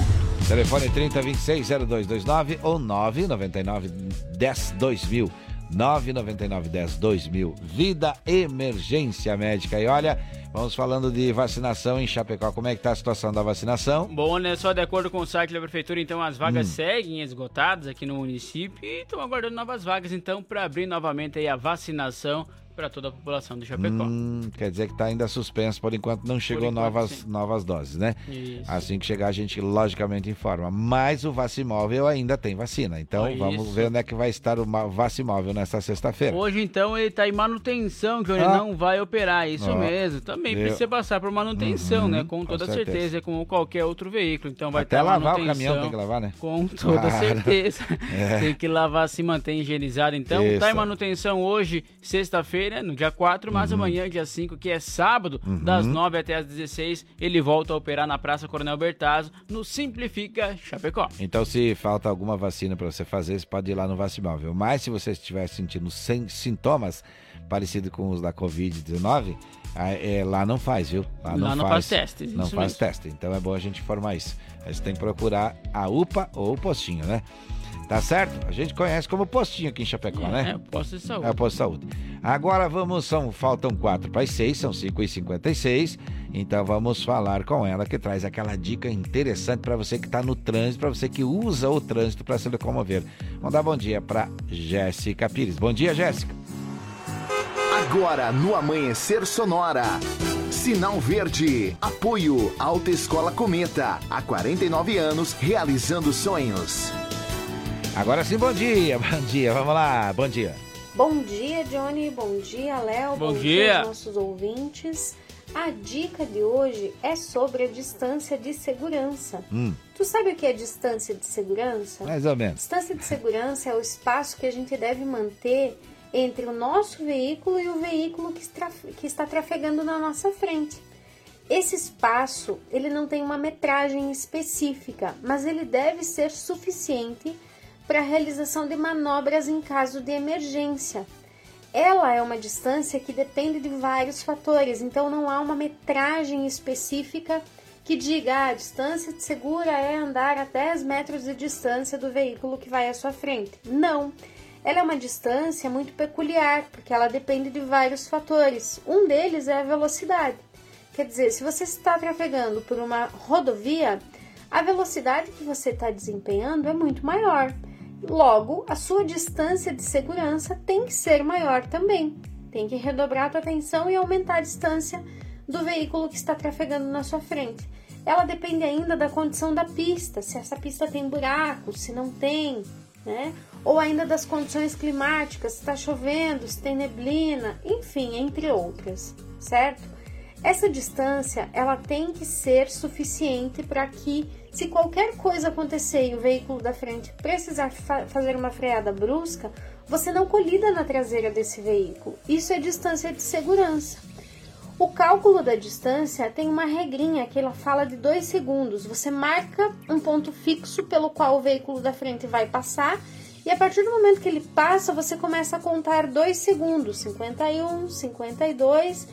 Telefone 3026-0229 ou 999-10-2000. 999-10-2000. Vida Emergência Médica. E olha, vamos falando de vacinação em Chapecó. Como é que está a situação da vacinação? Bom, né? Só de acordo com o site da prefeitura, então as vagas Hum. seguem esgotadas aqui no município e estão aguardando novas vagas, então, para abrir novamente aí a vacinação para toda a população de Chapecó. Hum, quer dizer que está ainda suspenso por enquanto, não chegou enquanto, novas, sim. novas doses, né? Isso. Assim que chegar, a gente logicamente informa. Mas o Vacimóvel ainda tem vacina. Então vamos ver onde é que vai estar o Vacimóvel nessa sexta-feira. Hoje, então, ele está em manutenção, que ele Ah. não vai operar, isso Ó. mesmo. Também precisa passar por manutenção, Uhum, né? Com com toda certeza. certeza, como qualquer outro veículo. Então vai Até ter lavar o caminhão tem que lavar, né? Com toda Claro. certeza. <laughs> É. Tem que lavar, se manter higienizado. Então, tá Isso. em manutenção hoje, sexta-feira, no dia 4, mas Uhum. amanhã, dia 5, que é sábado, Uhum. das 9 até as 16, ele volta a operar na Praça Coronel Bertazzo, no Simplifica Chapecó. Então, se falta alguma vacina para você fazer, você pode ir lá no Vacimóvel. Mas se você estiver sentindo sintomas parecidos com os da Covid-19, ah, é, lá não faz, viu? Lá não faz testes, Não isso faz mesmo. teste. Então é bom a gente informar isso. A gente tem que procurar a UPA ou o postinho, né? Tá certo? A gente conhece como postinho aqui em Chapecó, né? É, o posto de saúde. É o posto de saúde. Agora vamos, são, faltam quatro para as seis, são 5 e 56 Então vamos falar com ela que traz aquela dica interessante para você que está no trânsito, para você que usa o trânsito para se locomover. Vamos dar bom dia para Jéssica Pires. Bom dia, Jéssica. Agora no Amanhecer Sonora. Sinal Verde. Apoio Autoescola Cometa. Há 49 anos realizando sonhos. Agora sim, bom dia, <laughs> bom dia, vamos lá, bom dia. Bom dia, Johnny. Bom dia, Léo. Bom dia. aos nossos ouvintes. A dica de hoje é sobre a distância de segurança. Hum, Tu sabe o que é distância de segurança? mais ou menos. Distância de segurança é o espaço que a gente deve manter entre o nosso veículo e o veículo que está, que está trafegando na nossa frente. Esse espaço, ele não tem uma metragem específica, mas ele deve ser suficiente para realização de manobras em caso de emergência. Ela é uma distância que depende de vários fatores, então não há uma metragem específica que diga ah, a distância segura é andar a 10 metros de distância do veículo que vai à sua frente. Não. Ela é uma distância muito peculiar, porque ela depende de vários fatores. Um deles é a velocidade. Quer dizer, se você está trafegando por uma rodovia, a velocidade que você está desempenhando é muito maior. Logo, a sua distância de segurança tem que ser maior também. Tem que redobrar a tua atenção e aumentar a distância do veículo que está trafegando na sua frente. Ela depende ainda da condição da pista, se essa pista tem buracos, se não tem, né? Ou ainda das condições climáticas, se está chovendo, se tem neblina, enfim, entre outras, certo? Essa distância ela tem que ser suficiente para que, se qualquer coisa acontecer e o veículo da frente precisar fa fazer uma freada brusca, você não colida na traseira desse veículo. Isso é distância de segurança. O cálculo da distância tem uma regrinha que ela fala de dois segundos. Você marca um ponto fixo pelo qual o veículo da frente vai passar e a partir do momento que ele passa, você começa a contar dois segundos, 51, 52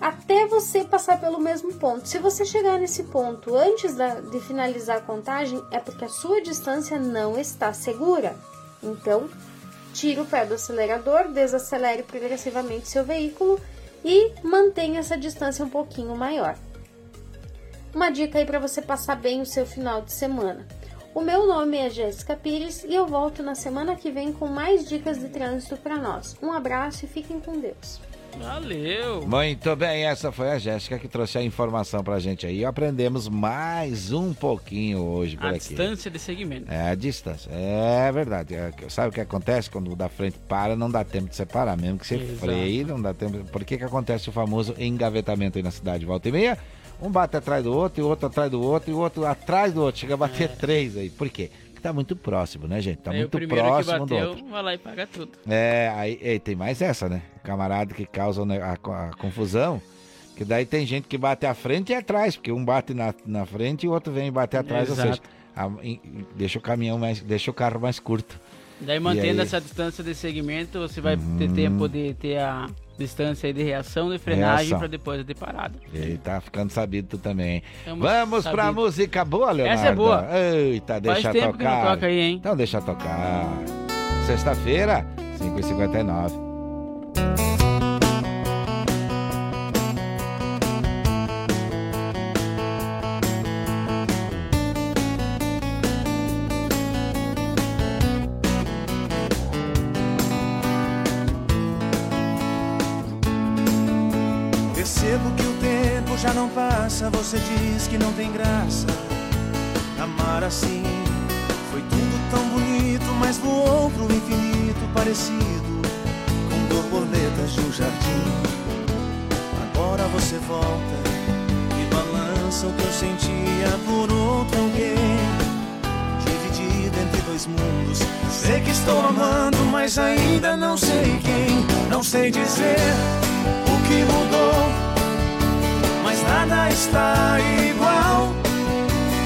até você passar pelo mesmo ponto. Se você chegar nesse ponto antes da- de finalizar a contagem, é porque a sua distância não está segura. Então, tire o pé do acelerador, desacelere progressivamente seu veículo e mantenha essa distância um pouquinho maior. Uma dica aí para você passar bem o seu final de semana. O meu nome é Jéssica Pires e eu volto na semana que vem com mais dicas de trânsito para nós. Um abraço e fiquem com Deus. Valeu! Muito bem, essa foi a Jéssica que trouxe a informação pra gente aí. Aprendemos mais um pouquinho hoje por A aqui. distância de segmento. É a distância. É verdade. É Sabe o que acontece quando o da frente para, não dá tempo de separar, mesmo que você Exato. freie, não dá tempo. Por que que acontece o famoso engavetamento aí na cidade? Volta e meia, um bate atrás do outro, e o outro atrás do outro, e o outro atrás do outro. Chega a bater três aí. Por quê? Porque tá muito próximo, né, gente? Tá Aí muito o primeiro próximo que do outro. bateu vai lá e paga tudo. É, aí ei, tem mais essa, né? O camarada que causa a, a confusão. Que daí tem gente que bate à frente e atrás, porque um bate na, na frente e o outro vem bater atrás, ou seja, Exato. a- em- deixa o caminhão mais, deixa o carro mais curto. Daí mantendo aí? Uhum. essa distância de segmento, você vai ter tempo de ter a distância aí de reação, de frenagem para depois de parada. E tá ficando sabido tu também. Estamos Vamos pra sabido. música boa, Leonardo. Essa é boa. Eita, deixa Faz tempo que tocar. não toca aí, hein? Então deixa tocar. Sexta-feira, 5h59. Passa, você diz que não tem graça. Amar assim foi tudo tão bonito, mas voou pro infinito parecido com borboletas de um jardim. Agora você volta e balança o que eu sentia por outro alguém. Dividido entre dois mundos. Sei que estou amando, mas ainda não sei quem. Não sei dizer o que mudou, mas nada está igual.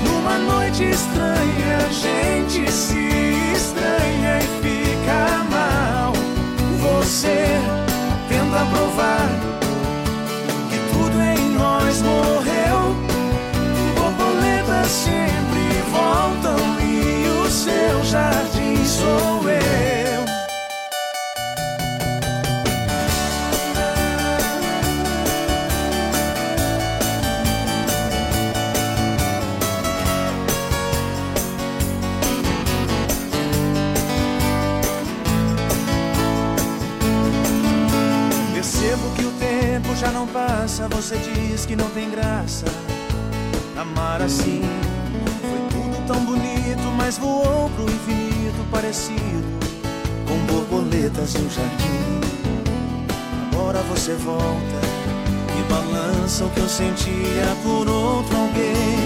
Numa noite estranha, a gente se estranha e fica mal. Você tenta provar que tudo em nós morreu. Borboletas sempre voltam e o seu jardim já não passa, você diz que não tem graça. Amar assim foi tudo tão bonito, mas voou pro infinito parecido com borboletas no jardim. Agora você volta e balança o que eu sentia por outro alguém.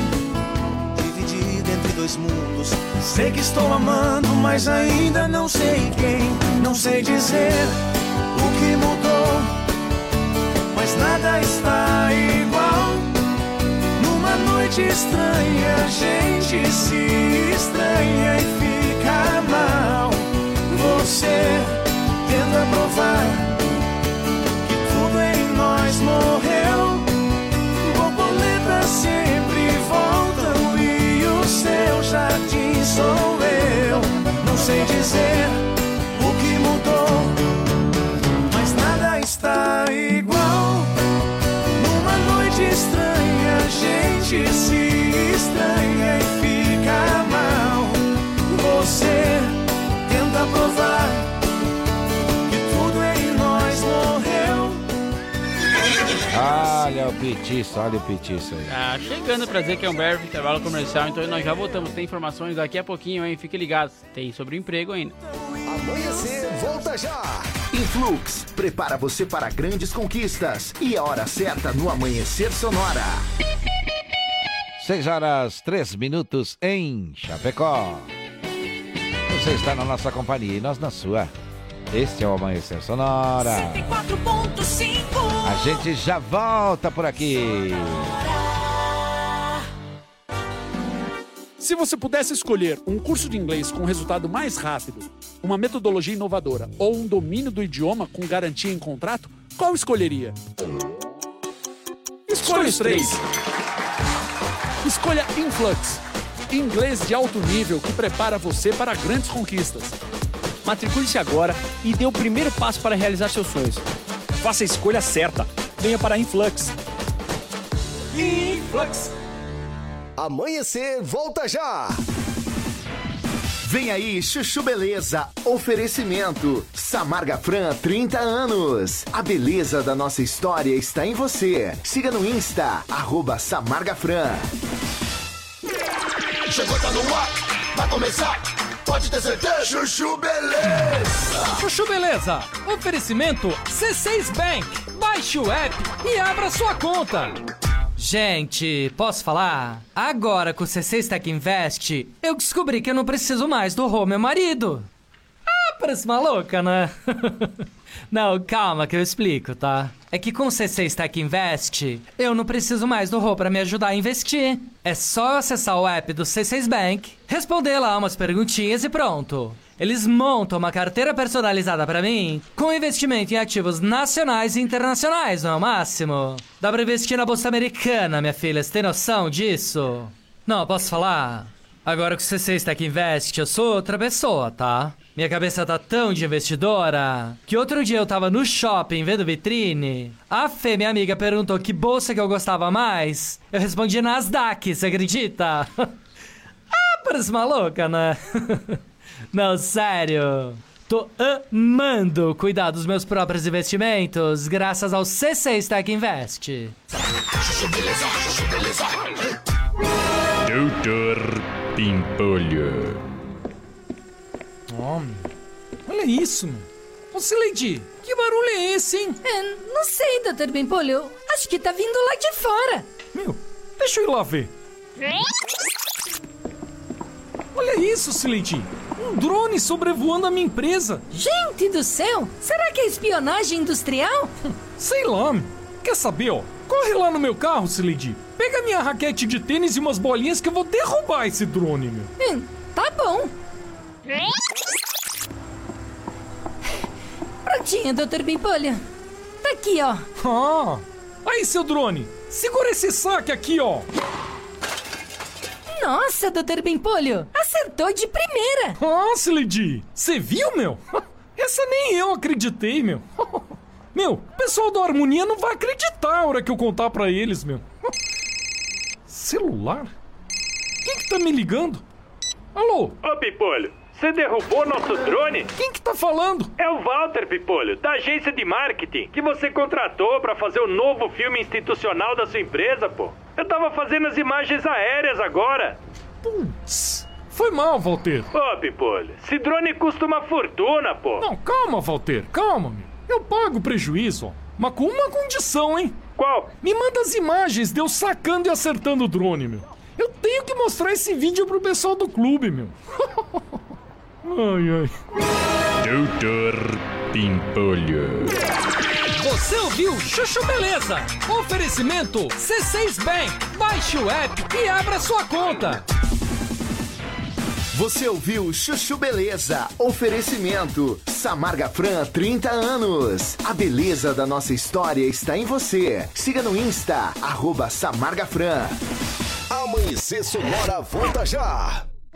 Dividido entre dois mundos. Sei que estou amando, mas ainda não sei quem. Não sei dizer o que mudou, nada está igual. Numa noite estranha, a gente se estranha e fica mal. Você tenta provar que tudo em nós morreu. Borboletas sempre voltam e o seu jardim sou gente se estranha e fica mal. Você tenta provar que tudo em nós morreu. Olha o petiço, olha o petiço aí. Tá chegando pra dizer que é um breve intervalo comercial, então nós já voltamos. Tem informações daqui a pouquinho, hein? Fique ligado. Tem sobre emprego ainda. Amanhecer, volta já. Influx, prepara você para grandes conquistas. E a hora certa no Amanhecer Sonora. 6 horas 3 minutos em Chapecó. Você está na nossa companhia e nós na sua. Este é o Amanhecer Sonora. 4.5 A gente já volta por aqui. Se você pudesse escolher um curso de inglês com resultado mais rápido, uma metodologia inovadora ou um domínio do idioma com garantia em contrato, qual escolheria? Escolha os três. Escolha Influx. Inglês de alto nível que prepara você para grandes conquistas. Matricule-se agora e dê o primeiro passo para realizar seus sonhos. Faça a escolha certa. Venha para Influx. Influx. Amanhecer, volta já! Vem aí, Chuchu Beleza. Oferecimento. Samarga Fran, 30 anos. A beleza da nossa história está em você. Siga no Insta, arroba Samarga Fran. Chegou, tá no ar, vai começar. Pode ter certeza. Chuchu Beleza. Chuchu Beleza. Oferecimento C6 Bank. Baixe o app e abra sua conta. Gente, posso falar? Agora com o C6 Tech Invest, eu descobri que eu não preciso mais do Rô, meu marido. Ah, parece maluca, né? <laughs> não, calma que eu explico, tá? É que com o C6 Tech Invest, eu não preciso mais do Rô pra me ajudar a investir. É só acessar o app do C6 Bank, responder lá umas perguntinhas e pronto. Eles montam uma carteira personalizada pra mim com investimento em ativos nacionais e internacionais, não é o máximo? Dá pra investir na bolsa americana, minha filha, você tem noção disso? Não, posso falar? Agora que o C6 Tech Invest, eu sou outra pessoa, tá? Minha cabeça tá tão de investidora que outro dia eu tava no shopping vendo vitrine. A Fê, minha amiga, perguntou que bolsa que eu gostava mais. Eu respondi Nasdaq, você acredita? <laughs> ah, parece maluca, né? <laughs> Não, sério. Tô amando cuidar dos meus próprios investimentos graças ao C6 Tech Invest. Doutor Pimpolho. Homem, olha isso, meu. Ô, Sileidi, que barulho é esse, hein? É, não sei, Dr. Pimpolho. Acho que tá vindo lá de fora. Meu, deixa eu ir lá ver. Olha isso, Sileidi. Um drone sobrevoando a minha empresa. Gente do céu! Será que é espionagem industrial? Sei lá. Quer saber, ó? Corre lá no meu carro, Sileidi. Pega minha raquete de tênis e umas bolinhas que eu vou derrubar esse drone, meu. Hum, tá bom. Prontinho, Dr. Pimpolho. Tá aqui, ó. Ah! Aí, seu drone. Segura esse saque aqui, ó. Nossa, Dr. Pimpolho. Acertou de primeira. Ah, Sileidi. Você viu, meu? <laughs> Essa nem eu acreditei, meu. <laughs> Meu, o pessoal da Harmonia não vai acreditar a hora que eu contar pra eles, meu. Celular? Quem que tá me ligando? Alô? Ô, Pipolho, você derrubou nosso drone? Quem que tá falando? É o Walter Pipolho, da agência de marketing, que você contratou pra fazer o novo filme institucional da sua empresa, pô. Eu tava fazendo as imagens aéreas agora. Putz, foi mal, Walter. Ô, Pipolho, esse drone custa uma fortuna, pô. Não, calma, Walter, calma, meu. Eu pago o prejuízo, ó. Mas com uma condição, hein? Qual? Me manda as imagens de eu sacando e acertando o drone, meu. Eu tenho que mostrar esse vídeo pro pessoal do clube, meu. <laughs> ai, ai. Doutor Pimpolho. Você ouviu Chuchu Beleza? Oferecimento C6 Bank. Baixe o app e abra sua conta. Você ouviu Chuchu Beleza? Oferecimento. Samarga Fran, 30 anos. A beleza da nossa história está em você. Siga no Insta, arroba Samarga Fran. Amanhecer Sonora volta já!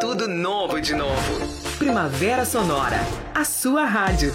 Tudo novo de novo. Primavera Sonora, a sua rádio.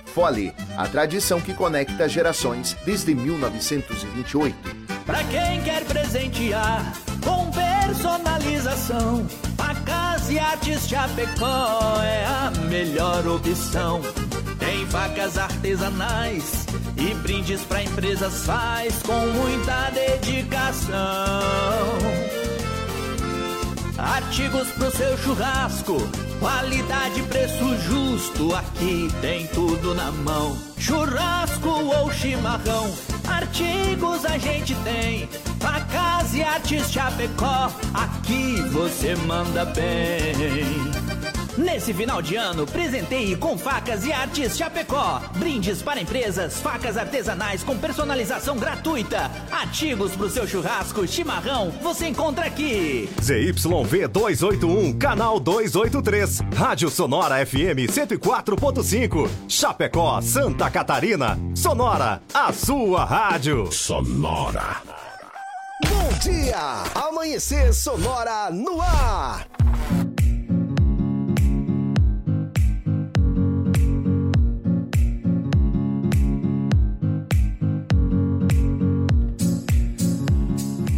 Fole, a tradição que conecta gerações desde 1928. Pra quem quer presentear com personalização, facas e artes Chapecó é a melhor opção. Tem facas artesanais e brindes pra empresas faz com muita dedicação. Artigos pro seu churrasco, qualidade preço justo, aqui tem tudo na mão. Churrasco ou chimarrão, artigos a gente tem. Facas e artes Chapecó, aqui você manda bem. Nesse final de ano, presenteie com facas e artes Chapecó. Brindes para empresas, facas artesanais com personalização gratuita. Artigos pro seu churrasco, chimarrão, você encontra aqui. ZYV 281, canal 283. Rádio Sonora FM 104.5. Chapecó, Santa Catarina. Sonora, a sua rádio. Sonora. Bom dia! Amanhecer Sonora no ar.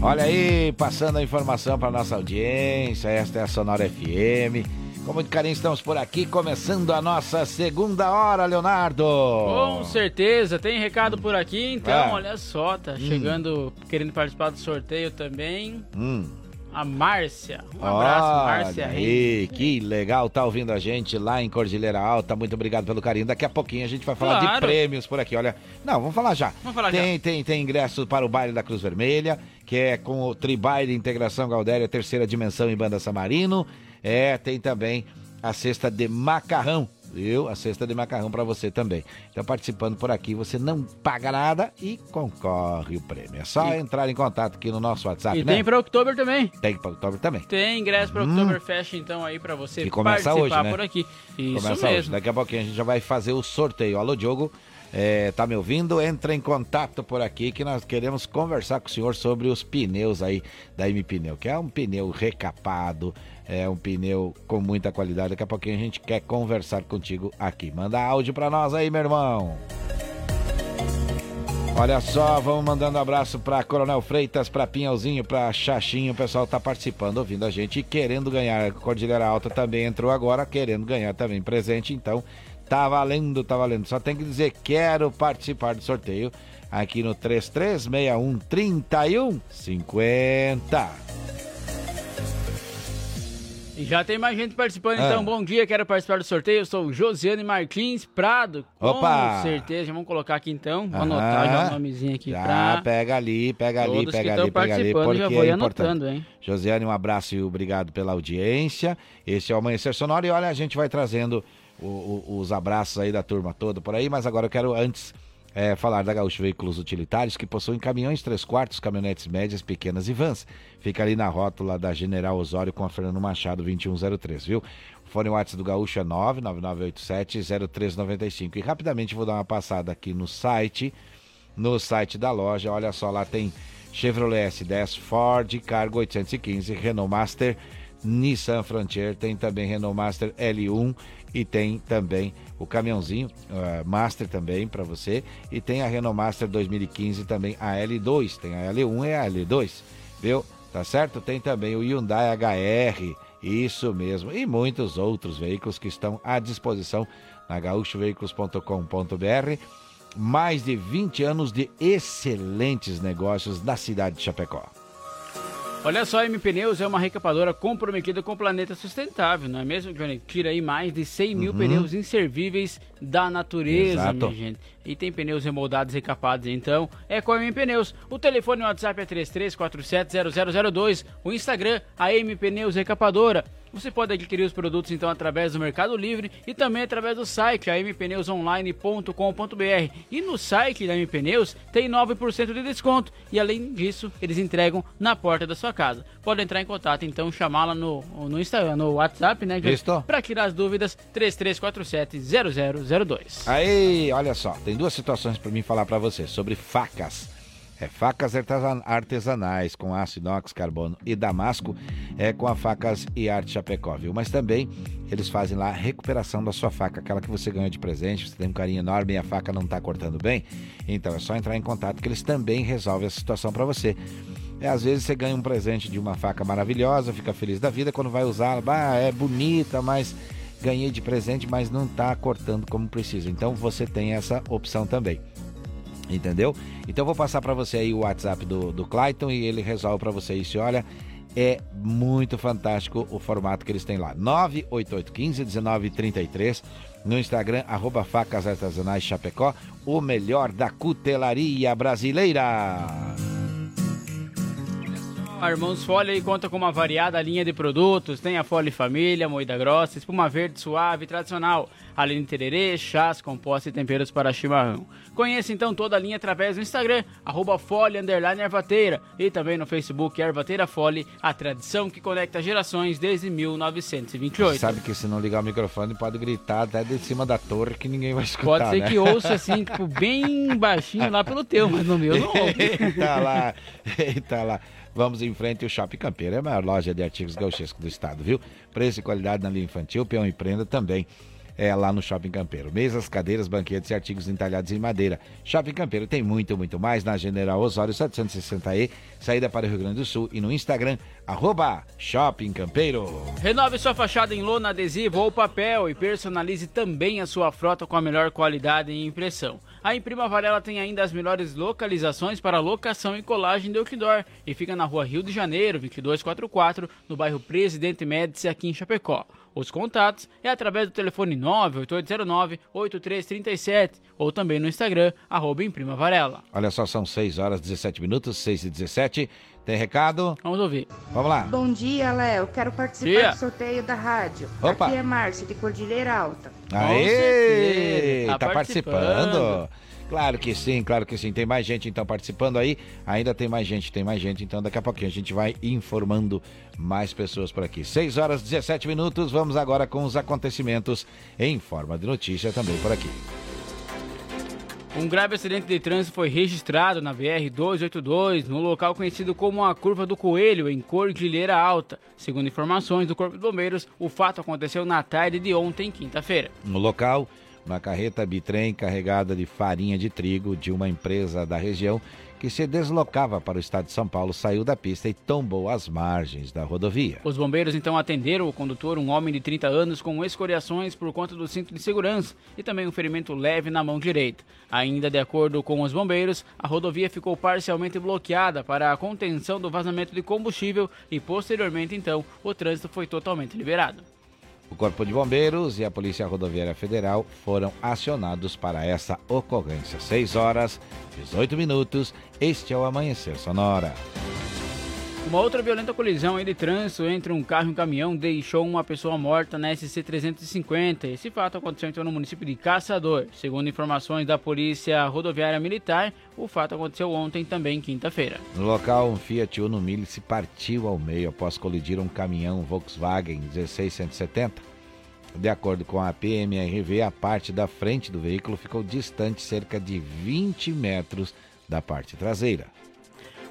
Olha aí, passando a informação para nossa audiência, esta é a Sonora FM. Com muito carinho estamos por aqui, começando a nossa segunda hora, Leonardo. Com certeza, tem recado por aqui, então Ah. olha só, tá chegando, querendo participar do sorteio também. Hum. A Márcia. Um abraço, Olha Márcia aí, que legal tá ouvindo a gente lá em Cordilheira Alta. Muito obrigado pelo carinho. Daqui a pouquinho a gente vai falar de Claro. prêmios por aqui. Olha, não, vamos falar já. Vamos falar tem, Tem, tem ingresso para o baile da Cruz Vermelha, que é com o Tribaile Integração Galdéria, terceira dimensão em Banda Samarino. É, tem também a cesta de macarrão. Viu? A cesta de macarrão para você também. Então, participando por aqui, você não paga nada e concorre o prêmio. É só E- entrar em contato aqui no nosso WhatsApp, E né? tem para outubro também. Tem para outubro também. Tem ingresso para Hum. Oktoberfest, então, aí para você participar hoje, né? por aqui. Isso Começa hoje. mesmo. Daqui a pouquinho a gente já vai fazer o sorteio. Alô, Diogo, é, tá me ouvindo? Entra em contato por aqui que nós queremos conversar com o senhor sobre os pneus aí da M Pneu, que é um pneu recapado, é um pneu com muita qualidade. Daqui a pouquinho a gente quer conversar contigo aqui. Manda áudio pra nós aí, meu irmão. Olha só, vamos mandando abraço pra Coronel Freitas, pra Pinhalzinho, pra Xaxinho. O pessoal tá participando, ouvindo a gente e querendo ganhar. Cordilheira Alta também entrou agora, querendo ganhar também presente. Então, tá valendo, tá valendo. Só tem que dizer, quero participar do sorteio aqui no 3361 3150. Já tem mais gente participando, Ah. então. Bom dia, quero participar do sorteio. Eu sou Josiane Martins Prado. Opa! Com certeza. Vamos colocar aqui então. Vou Aham. anotar já o nomezinho aqui Já, pra. pega ali, pega ali, Todos pega ali, pega ali, porque já vou é anotando, hein? Josiane, um abraço e obrigado pela audiência. Esse é o Amanhecer Sonoro e olha, a gente vai trazendo o- o- os abraços aí da turma toda por aí, mas agora eu quero antes é, falar da Gaúcho Veículos Utilitários, que possuem caminhões 3 quartos, caminhonetes médias, pequenas e vans. Fica ali na rótula da General Osório com a Fernando Machado 2103, viu? O fone WhatsApp do Gaúcho é 99987-0395. E rapidamente vou dar uma passada aqui no site, no site da loja. Olha só, lá tem Chevrolet S10, Ford Cargo 815, Renault Master, Nissan Frontier, tem também Renault Master L1 e tem também o caminhãozinho uh, Master também para você e tem a Renault Master 2015 também a L2, tem a L1 e a L2, viu? Tá certo? Tem também o Hyundai HR, isso mesmo, e muitos outros veículos que estão à disposição na gaúchoveículos.com.br mais de 20 anos de excelentes negócios na cidade de Chapecó. Olha só, a M Pneus é uma recapadora comprometida com o planeta sustentável, não é mesmo, Johnny? Tira aí mais de 100 mil Uhum. pneus inservíveis da natureza, Exato. minha gente. E tem pneus remoldados e recapados, então é com a M Pneus. O telefone e o WhatsApp é 33470002, o Instagram, a M Pneus Recapadora. Você pode adquirir os produtos então através do Mercado Livre e também através do site ampneusonline.com.br. E no site da M Pneus tem 9% de desconto e além disso, eles entregam na porta da sua casa. Pode entrar em contato então, chamá-la no no Instagram, no WhatsApp, né, para tirar as dúvidas 33470002. Aí, olha só, tem duas situações para mim falar para você sobre facas. É facas artesan- artesanais com aço inox, carbono e damasco, é com a facas e arte Chapecó, viu? Mas também eles fazem lá a recuperação da sua faca, aquela que você ganhou de presente, você tem um carinho enorme e a faca não tá cortando bem. Então é só entrar em contato que eles também resolvem essa situação para você. É, às vezes você ganha um presente de uma faca maravilhosa, fica feliz da vida, quando vai usar, bah, é bonita, mas ganhei de presente, mas não tá cortando como precisa. Então você tem essa opção também. Entendeu? Então vou passar para você aí o WhatsApp do, do Clayton e ele resolve para você isso. Olha, é muito fantástico o formato que eles têm lá. 988151933 no Instagram, arroba facas artesanais Chapecó, o melhor da cutelaria brasileira. A Irmãos Folha aí conta com uma variada linha de produtos. Tem a Folha Família, moída grossa, espuma verde suave e tradicional, além de tererê, chás, compostos e temperos para chimarrão. Conheça então toda a linha através do Instagram, arroba Underline Ervateira e também no Facebook Ervateira Folha, a tradição que conecta gerações desde 1928. Sabe que se não ligar o microfone pode gritar até de cima da torre que ninguém vai escutar, Pode ser né? que ouça assim, tipo, bem baixinho lá pelo teu, mas no meu não <laughs> ouve. Eita lá, eita lá. Vamos em frente, o Shopping Campeiro é a maior loja de artigos gauchescos do estado, viu? Preço e qualidade na linha infantil, peão e prenda também é lá no Shopping Campeiro. Mesas, cadeiras, banquetes e artigos entalhados em madeira. Shopping Campeiro tem muito, muito mais na General Osório 760E, saída para o Rio Grande do Sul e no Instagram, arroba Shopping Campeiro. Renove sua fachada em lona, adesivo ou papel e personalize também a sua frota com a melhor qualidade e impressão. A Imprima Varela tem ainda as melhores localizações para locação e colagem de outdoor e fica na rua Rio de Janeiro, 2244, no bairro Presidente Médici, aqui em Chapecó. Os contatos é através do telefone 98809-8337 ou também no Instagram, arroba Imprima Varela. Olha só, são 6 horas 17 minutos, 6 e 17. Tem recado? Vamos ouvir. Vamos lá. Bom dia, Léo. Quero participar Dia. do sorteio da rádio. Opa. Aqui é Márcia, de Cordilheira Alta. Aê! Tá, tá participando. participando. Claro que sim, claro que sim. Tem mais gente então participando aí. Ainda tem mais gente, tem mais gente. Então daqui a pouquinho a gente vai informando mais pessoas por aqui. 6 horas 17 minutos. Vamos agora com os acontecimentos em forma de notícia também por aqui. Um grave acidente de trânsito foi registrado na BR-282, no local conhecido como a Curva do Coelho, em Cordilheira Alta. Segundo informações do Corpo de Bombeiros, o fato aconteceu na tarde de ontem, quinta-feira. No local, Uma carreta bitrem carregada de farinha de trigo de uma empresa da região que se deslocava para o estado de São Paulo saiu da pista e tombou às margens da rodovia. Os bombeiros então atenderam o condutor, um homem de 30 anos com escoriações por conta do cinto de segurança e também um ferimento leve na mão direita. Ainda de acordo com os bombeiros, a rodovia ficou parcialmente bloqueada para a contenção do vazamento de combustível e posteriormente então o trânsito foi totalmente liberado. O Corpo de Bombeiros e a Polícia Rodoviária Federal foram acionados para essa ocorrência. 6 horas, 18 minutos. Este é o Amanhecer Sonora. Uma outra violenta colisão de trânsito entre um carro e um caminhão deixou uma pessoa morta na SC 350. Esse fato aconteceu então no município de Caçador. Segundo informações da Polícia Rodoviária Militar, o fato aconteceu ontem, também quinta-feira. No local, um Fiat Uno Mille se partiu ao meio após colidir um caminhão Volkswagen 16170. De acordo com a PMRV, a parte da frente do veículo ficou distante cerca de 20 metros da parte traseira.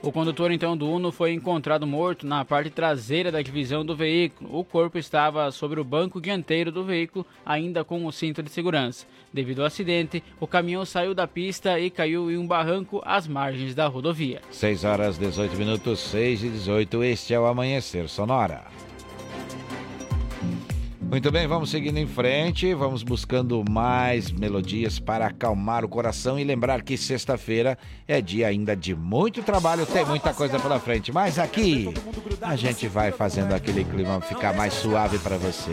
O condutor então do Uno foi encontrado morto na parte traseira da divisão do veículo. O corpo estava sobre o banco dianteiro do veículo, ainda com o cinto de segurança. Devido ao acidente, o caminhão saiu da pista e caiu em um barranco às margens da rodovia. 6 horas 18 minutos, 6 e 18. Este é o Amanhecer Sonora. Muito bem, vamos seguindo em frente, vamos buscando mais melodias para acalmar o coração e lembrar que sexta-feira é dia ainda de muito trabalho, tem muita coisa pela frente, mas aqui a gente vai fazendo aquele clima ficar mais suave para você.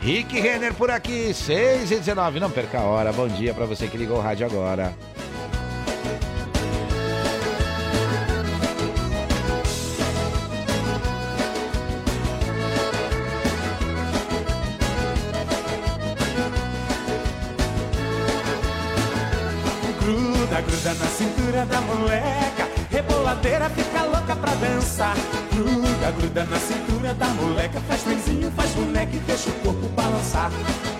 Rick Renner por aqui, 6 e 19, não perca a hora. Bom dia para você que ligou o rádio agora. Gruda, na cintura da moleca. Reboladeira fica louca pra dançar. Gruda, gruda na cintura da moleca. Faz trenzinho, faz boneca e deixa o corpo balançar.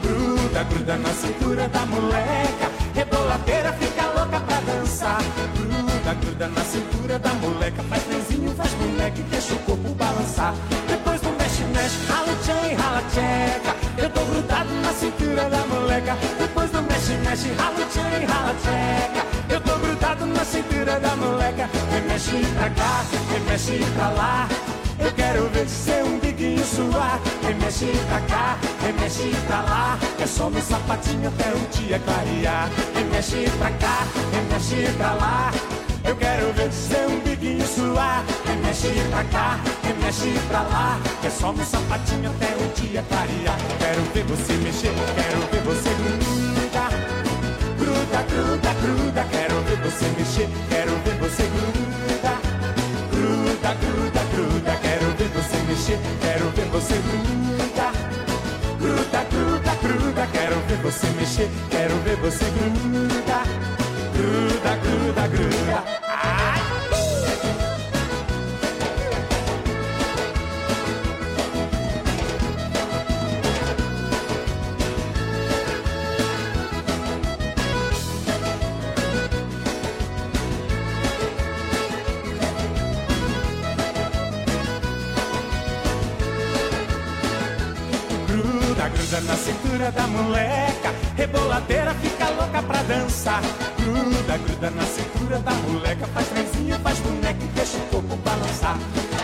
Gruda, gruda na cintura da moleca. Reboladeira fica louca pra dançar. Gruda, gruda na cintura da moleca. Faz trenzinho, faz boneca e deixa o corpo balançar. Depois do mexe, mexe, rala tchan, rala tcheca. Eu tô grudado na cintura da moleca. Depois do mexe, mexe, rala tchan, rala tcheca. Eu tô grudado na cintura da moleca. Remexe pra cá, remexe pra lá. Eu quero ver seu umbiguinho suar. Remexe pra cá, remexe pra lá. É só no sapatinho até o dia clarear. Remexe pra cá, remexe pra lá. Eu quero ver seu umbiguinho suar. Remexe pra cá, remexe pra lá. É só no sapatinho até o dia clarear. Quero ver você mexer, quero ver você. Gruda, gruda, gruda. Quero ver você mexer, quero ver você grudar. Gruda, gruda, gruda. Quero ver você mexer, quero ver você grudar. Gruda, gruda, gruda. Quero ver você mexer, quero ver você grudar. Gruda, gruda, gruda. Gruda, na cintura da moleca. Reboladeira fica louca pra dançar. Gruda, gruda na cintura da moleca. Faz trenzinho, faz boneca e deixa o corpo balançar.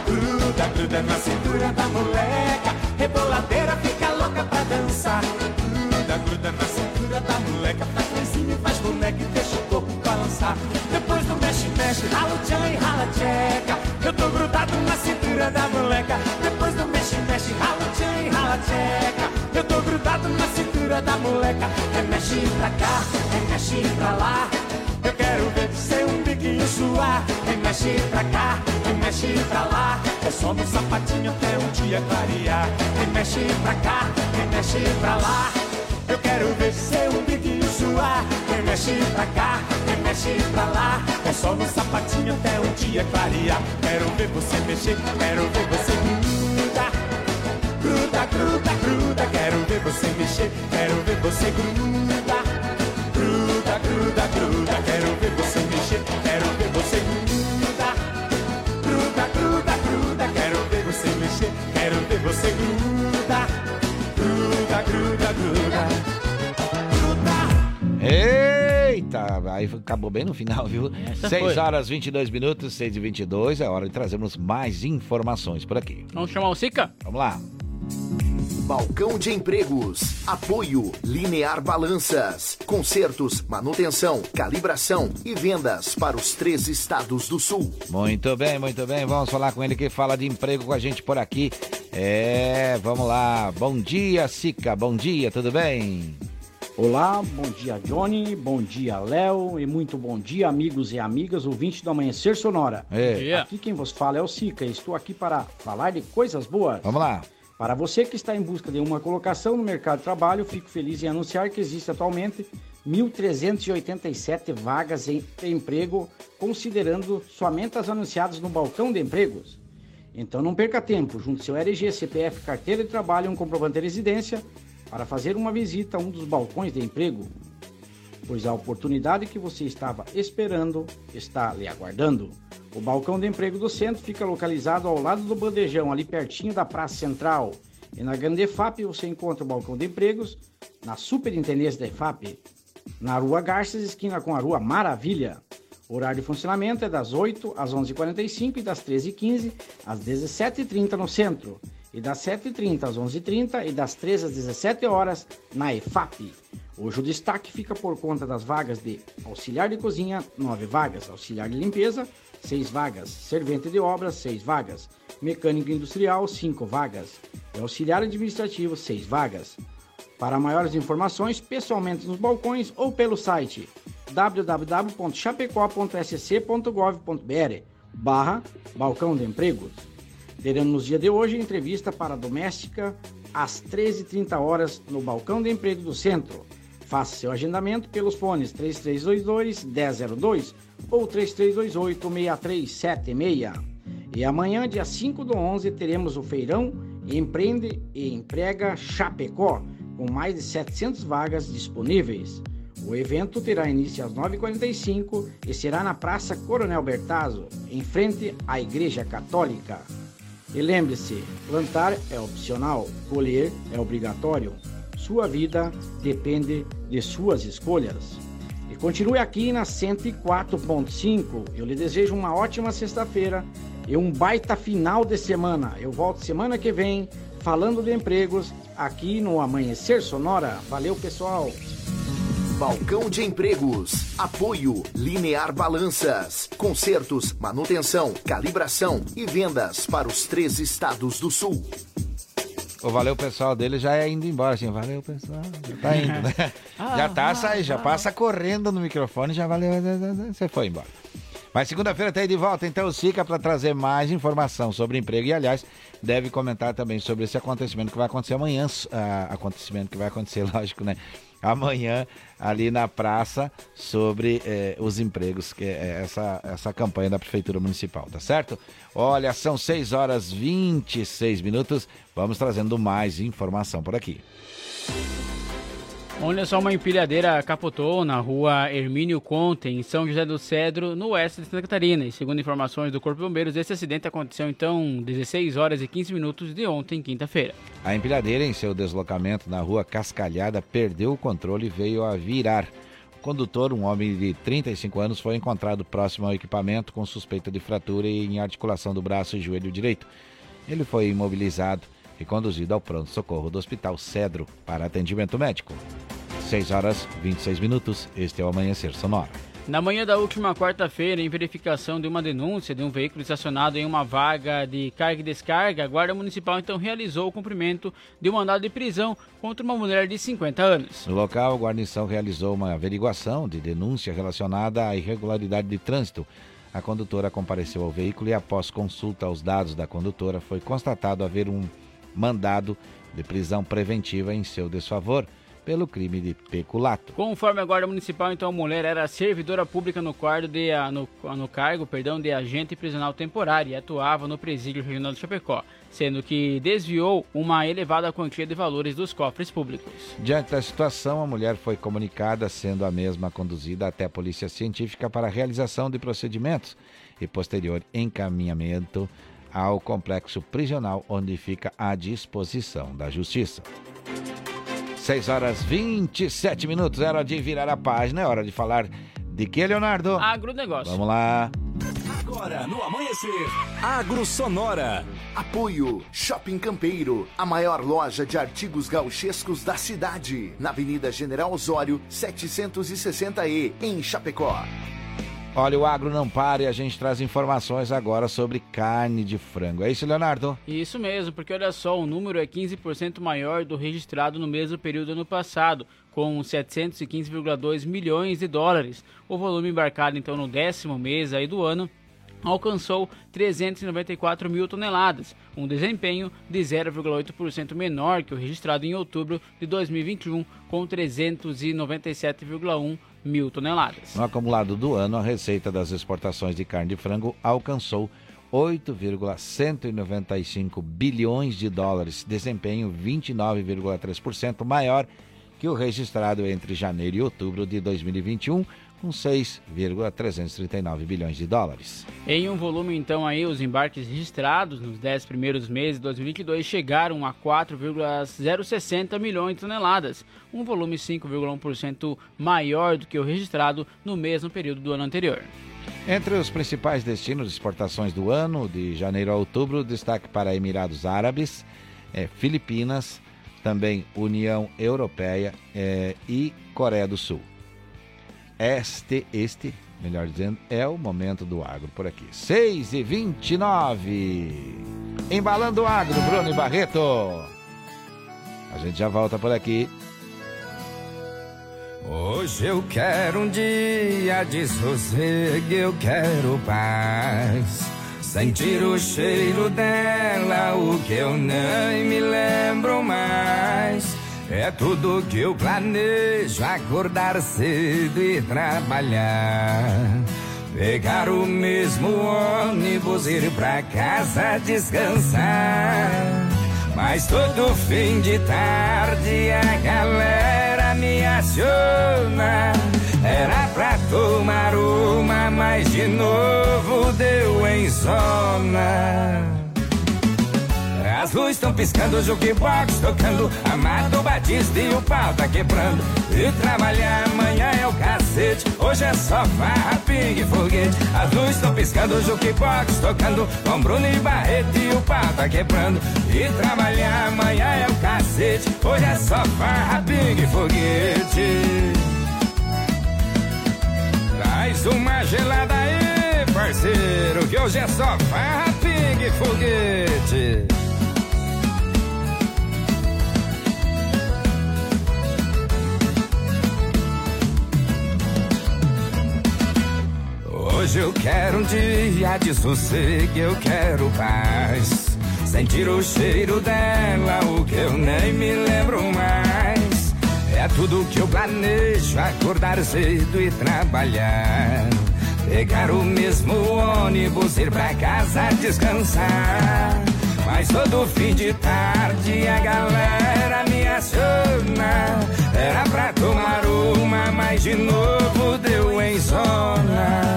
Gruda, gruda na cintura da moleca. Reboladeira fica louca pra dançar. Gruda, gruda na cintura da moleca. Faz trenzinho, faz boneca e deixa o corpo balançar. Depois do mexe, mexe, rala o tchan e rala tcheca. Eu tô grudado na cintura da moleca. Depois do mexe, mexe, rala o tchan e rala tcheca. Da moleca. Remexe pra cá, remexe pra lá. Eu quero ver seu umbiguinho suar. Remexe pra cá, remexe pra lá. É só no sapatinho até o dia clarear. Remexe pra cá, remexe pra lá. Eu quero ver seu umbiguinho suar. Remexe pra cá, remexe pra lá. É só no sapatinho até o dia clarear. Quero ver você mexer, quero ver você. Gruda, gruda, gruda. Quero ver você mexer, quero ver você grudar. Gruda, gruda, gruda. Quero ver você mexer, quero ver você grudar. Gruda, gruda, gruda. Quero ver você mexer, quero ver você grudar. Gruda, gruda, gruda. Gruda. tá, aí acabou bem no final, viu? Essa 6 foi. horas 22 minutos, 6 e 22 é hora de trazermos mais informações por aqui. Vamos chamar o Sica? Vamos lá. Balcão de empregos. Apoio Linear Balanças. Consertos, manutenção, calibração e vendas para os três estados do sul. Muito bem, muito bem. Vamos falar com ele que fala de emprego com a gente por aqui. É, vamos lá. Bom dia, Sica. Bom dia, tudo bem? Olá, bom dia Johnny, bom dia Léo e muito bom dia amigos e amigas ouvintes do Amanhecer Sonora. É. Aqui quem vos fala é o Sica e estou aqui para falar de coisas boas. Vamos lá. Para você que está em busca de uma colocação no mercado de trabalho, fico feliz em anunciar que existe atualmente 1.387 vagas em emprego, considerando somente as anunciadas no balcão de empregos. Então não perca tempo, junte seu RG, CPF, carteira de trabalho e um comprovante de residência para fazer uma visita a um dos balcões de emprego, pois a oportunidade que você estava esperando está lhe aguardando. O balcão de emprego do centro fica localizado ao lado do bandejão, ali pertinho da Praça Central. E na Grande EFAP você encontra o balcão de empregos na Superintendência da EFAP, na Rua Garças, esquina com a Rua Maravilha. O horário de funcionamento é das 8 às 11h45 e das 13h15 às 17h30 no centro. E das 7h30 às 11h30 e das 13 às 17 horas na EFAP. Hoje o destaque fica por conta das vagas de auxiliar de cozinha, 9 vagas, auxiliar de limpeza, 6 vagas, servente de obras, 6 vagas, mecânico industrial, 5 vagas, e auxiliar administrativo, 6 vagas. Para maiores informações, pessoalmente nos balcões ou pelo site www.chapecó.sc.gov.br barra Balcão de Empregos. Teremos nos dia de hoje entrevista para doméstica às 13h30 horas no Balcão de Emprego do Centro. Faça seu agendamento pelos fones 3322-1002 ou 3328-6376. E amanhã, dia 5 do 11, teremos o feirão Empreende e Emprega Chapecó, com mais de 700 vagas disponíveis. O evento terá início às 9h45 e será na Praça Coronel Bertazzo, em frente à Igreja Católica. E lembre-se, plantar é opcional, colher é obrigatório. Sua vida depende de suas escolhas. E continue aqui na 104.5. Eu lhe desejo uma ótima sexta-feira e um baita final de semana. Eu volto semana que vem falando de empregos aqui no Amanhecer Sonora. Valeu, pessoal! Balcão de Empregos. Apoio Linear Balanças. Consertos, manutenção, calibração e vendas para os três estados do sul. O valeu pessoal dele já é indo embora, assim, valeu pessoal, já tá indo, né? <laughs> já tá saindo, já passa correndo no microfone, já valeu, você foi embora. Mas segunda-feira tá aí de volta, então fica para trazer mais informação sobre emprego e, aliás, deve comentar também sobre esse acontecimento que vai acontecer amanhã, ah, acontecimento que vai acontecer, <laughs> lógico, né? Amanhã, ali na praça, sobre eh, os empregos, que é essa, essa campanha da Prefeitura Municipal, tá certo? Olha, são 6 horas 26 minutos, vamos trazendo mais informação por aqui. Olha só, uma empilhadeira capotou na rua Hermínio Conte, em São José do Cedro, no oeste de Santa Catarina. E segundo informações do Corpo de Bombeiros, esse acidente aconteceu então 16 horas e 15 minutos de ontem, quinta-feira. A empilhadeira, em seu deslocamento na rua Cascalhada, perdeu o controle e veio a virar. O condutor, um homem de 35 anos, foi encontrado próximo ao equipamento com suspeita de fratura em articulação do braço e joelho direito. Ele foi imobilizado e conduzido ao pronto-socorro do Hospital Cedro para atendimento médico. 6 horas 26 minutos. Este é o Amanhecer Sonora. Na manhã da última quarta-feira, em verificação de uma denúncia de um veículo estacionado em uma vaga de carga e descarga, a Guarda Municipal então realizou o cumprimento de um mandado de prisão contra uma mulher de 50 anos. No local, a guarnição realizou uma averiguação de denúncia relacionada à irregularidade de trânsito. A condutora compareceu ao veículo e, após consulta aos dados da condutora, foi constatado haver um mandado de prisão preventiva em seu desfavor pelo crime de peculato. Conforme a Guarda Municipal, então a mulher era servidora pública no, de, no, no cargo perdão, de agente prisional temporário e atuava no presídio regional de Chapecó, sendo que desviou uma elevada quantia de valores dos cofres públicos. Diante da situação, a mulher foi comunicada, sendo a mesma conduzida até a Polícia Científica para a realização de procedimentos e posterior encaminhamento ao complexo prisional onde fica à disposição da Justiça. 6 horas 27 minutos, é hora de virar a página, é hora de falar de que, Leonardo? Agronegócio. Vamos lá. Agora no Amanhecer, Agro Sonora. Apoio Shopping Campeiro, a maior loja de artigos gauchescos da cidade, na Avenida General Osório, 760E, em Chapecó. Olha, o agro não para e a gente traz informações agora sobre carne de frango. É isso, Leonardo? Isso mesmo, porque olha só, o número é 15% maior do registrado no mesmo período ano passado, com 715,2 milhões de dólares. O volume embarcado então no décimo mês aí do ano alcançou 394 mil toneladas, um desempenho de 0,8% menor que o registrado em outubro de 2021, com 397,1 mil toneladas. No acumulado do ano, a receita das exportações de carne de frango alcançou 8,195 bilhões de dólares, desempenho 29,3% maior que o registrado entre janeiro e outubro de 2021, com 6,339 bilhões de dólares. Em um volume, então, aí, os embarques registrados nos 10 primeiros meses de 2022 chegaram a 4,060 milhões de toneladas, um volume 5,1% maior do que o registrado no mesmo período do ano anterior. Entre os principais destinos de exportações do ano, de janeiro a outubro, destaque para Emirados Árabes, eh, Filipinas, também União Europeia eh, e Coreia do Sul. Este, este, melhor dizendo, é o momento do agro por aqui. 6 e 29 Embalando o agro, Bruno e Barreto. A gente já volta por aqui. Hoje eu quero um dia de sossego, eu quero paz. Sentir o cheiro dela, o que eu nem me lembro mais. É tudo que eu planejo, acordar cedo e trabalhar. Pegar o mesmo ônibus, ir pra casa descansar. Mas todo fim de tarde a galera me aciona. Era pra tomar uma, mas de novo deu em zona. As luzes estão piscando, o jukebox tocando, Amado Batista e o pau tá quebrando. E trabalhar amanhã é o cacete, hoje é só farra, pingue foguete. As luzes estão piscando, o jukebox tocando, com Bruno e Barreto e o pau tá quebrando. E trabalhar amanhã é o cacete, hoje é só farra, pingue foguete. Traz uma gelada aí, parceiro, que hoje é só farra, pingue foguete. Hoje eu quero um dia de sossego, eu quero paz. Sentir o cheiro dela, o que eu nem me lembro mais. É tudo que eu planejo, acordar cedo e trabalhar. Pegar o mesmo ônibus, ir pra casa descansar. Mas todo fim de tarde a galera me aciona. Era pra tomar uma, mas de novo deu em zona.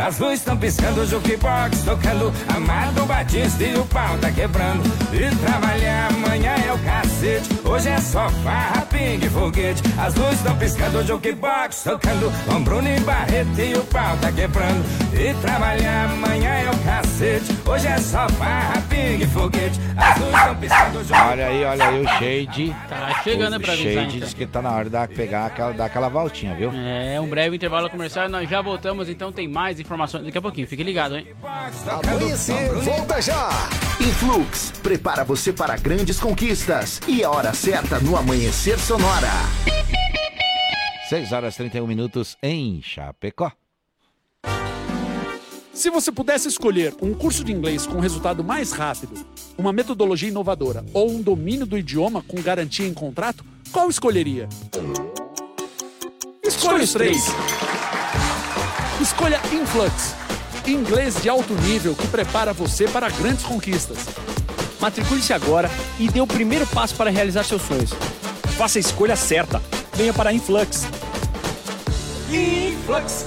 As luzes estão piscando, o jukebox tocando, Amado Batista e o pau tá quebrando. E trabalhar amanhã é o cacete, hoje é só farra, pingue foguete. As luzes estão piscando, o jukebox tocando, com Bruno e Barreto e o pau tá quebrando. E trabalhar amanhã é o cacete, hoje é só farra, pingue foguete. As luzes estão piscando, o jukebox Olha aí, olha aí o Shade. Tá chegando o pra avisar, Shade então. diz que tá na hora de pegar aquela, dar aquela voltinha, viu? É, um breve intervalo comercial, nós já voltamos, então tem mais informações daqui a pouquinho. Fique ligado, hein? Amanhecer, volta já! Influx, prepara você para grandes conquistas. E a hora certa no Amanhecer Sonora. 6 horas 31 minutos em Chapecó. Se você pudesse escolher um curso de inglês com resultado mais rápido, uma metodologia inovadora ou um domínio do idioma com garantia em contrato, qual escolheria? Escolha os três. Escolha Influx, inglês de alto nível que prepara você para grandes conquistas. Matricule-se agora e dê o primeiro passo para realizar seus sonhos. Faça a escolha certa. Venha para a Influx. Influx.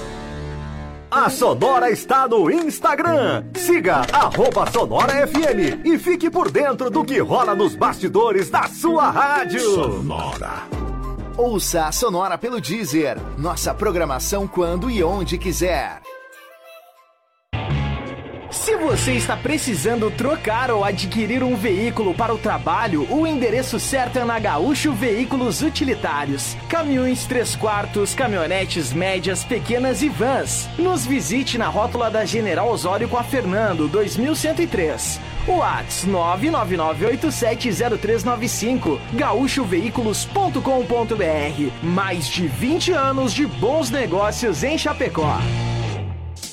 A Sonora está no Instagram. Siga arroba Sonora FM e fique por dentro do que rola nos bastidores da sua rádio. Sonora. Ouça a Sonora pelo Deezer. Nossa programação quando e onde quiser. Se você está precisando trocar ou adquirir um veículo para o trabalho, o endereço certo é na Gaúcho Veículos Utilitários. Caminhões 3 quartos, caminhonetes médias, pequenas e vans. Nos visite na rótula da General Osório com a Fernando, 2103. Whats 999870395 gaúchoveículos.com.br Mais de 20 anos de bons negócios em Chapecó.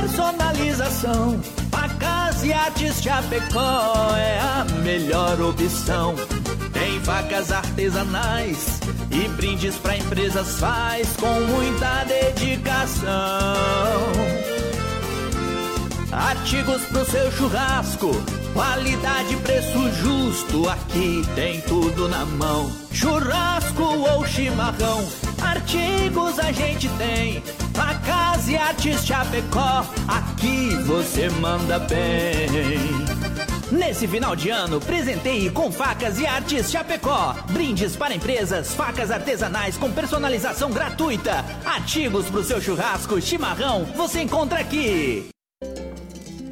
personalização, a Casa e Artes Chapecó é a melhor opção. Tem facas artesanais e brindes pra empresas faz com muita dedicação. Artigos pro seu churrasco, qualidade, preço justo, aqui tem tudo na mão. Churrasco ou chimarrão, artigos a gente tem. A Casa e Artes Chapecó, aqui você manda bem. Nesse final de ano, presenteie com facas e artes Chapecó. Brindes para empresas, facas artesanais com personalização gratuita. Artigos pro seu churrasco, chimarrão, você encontra aqui.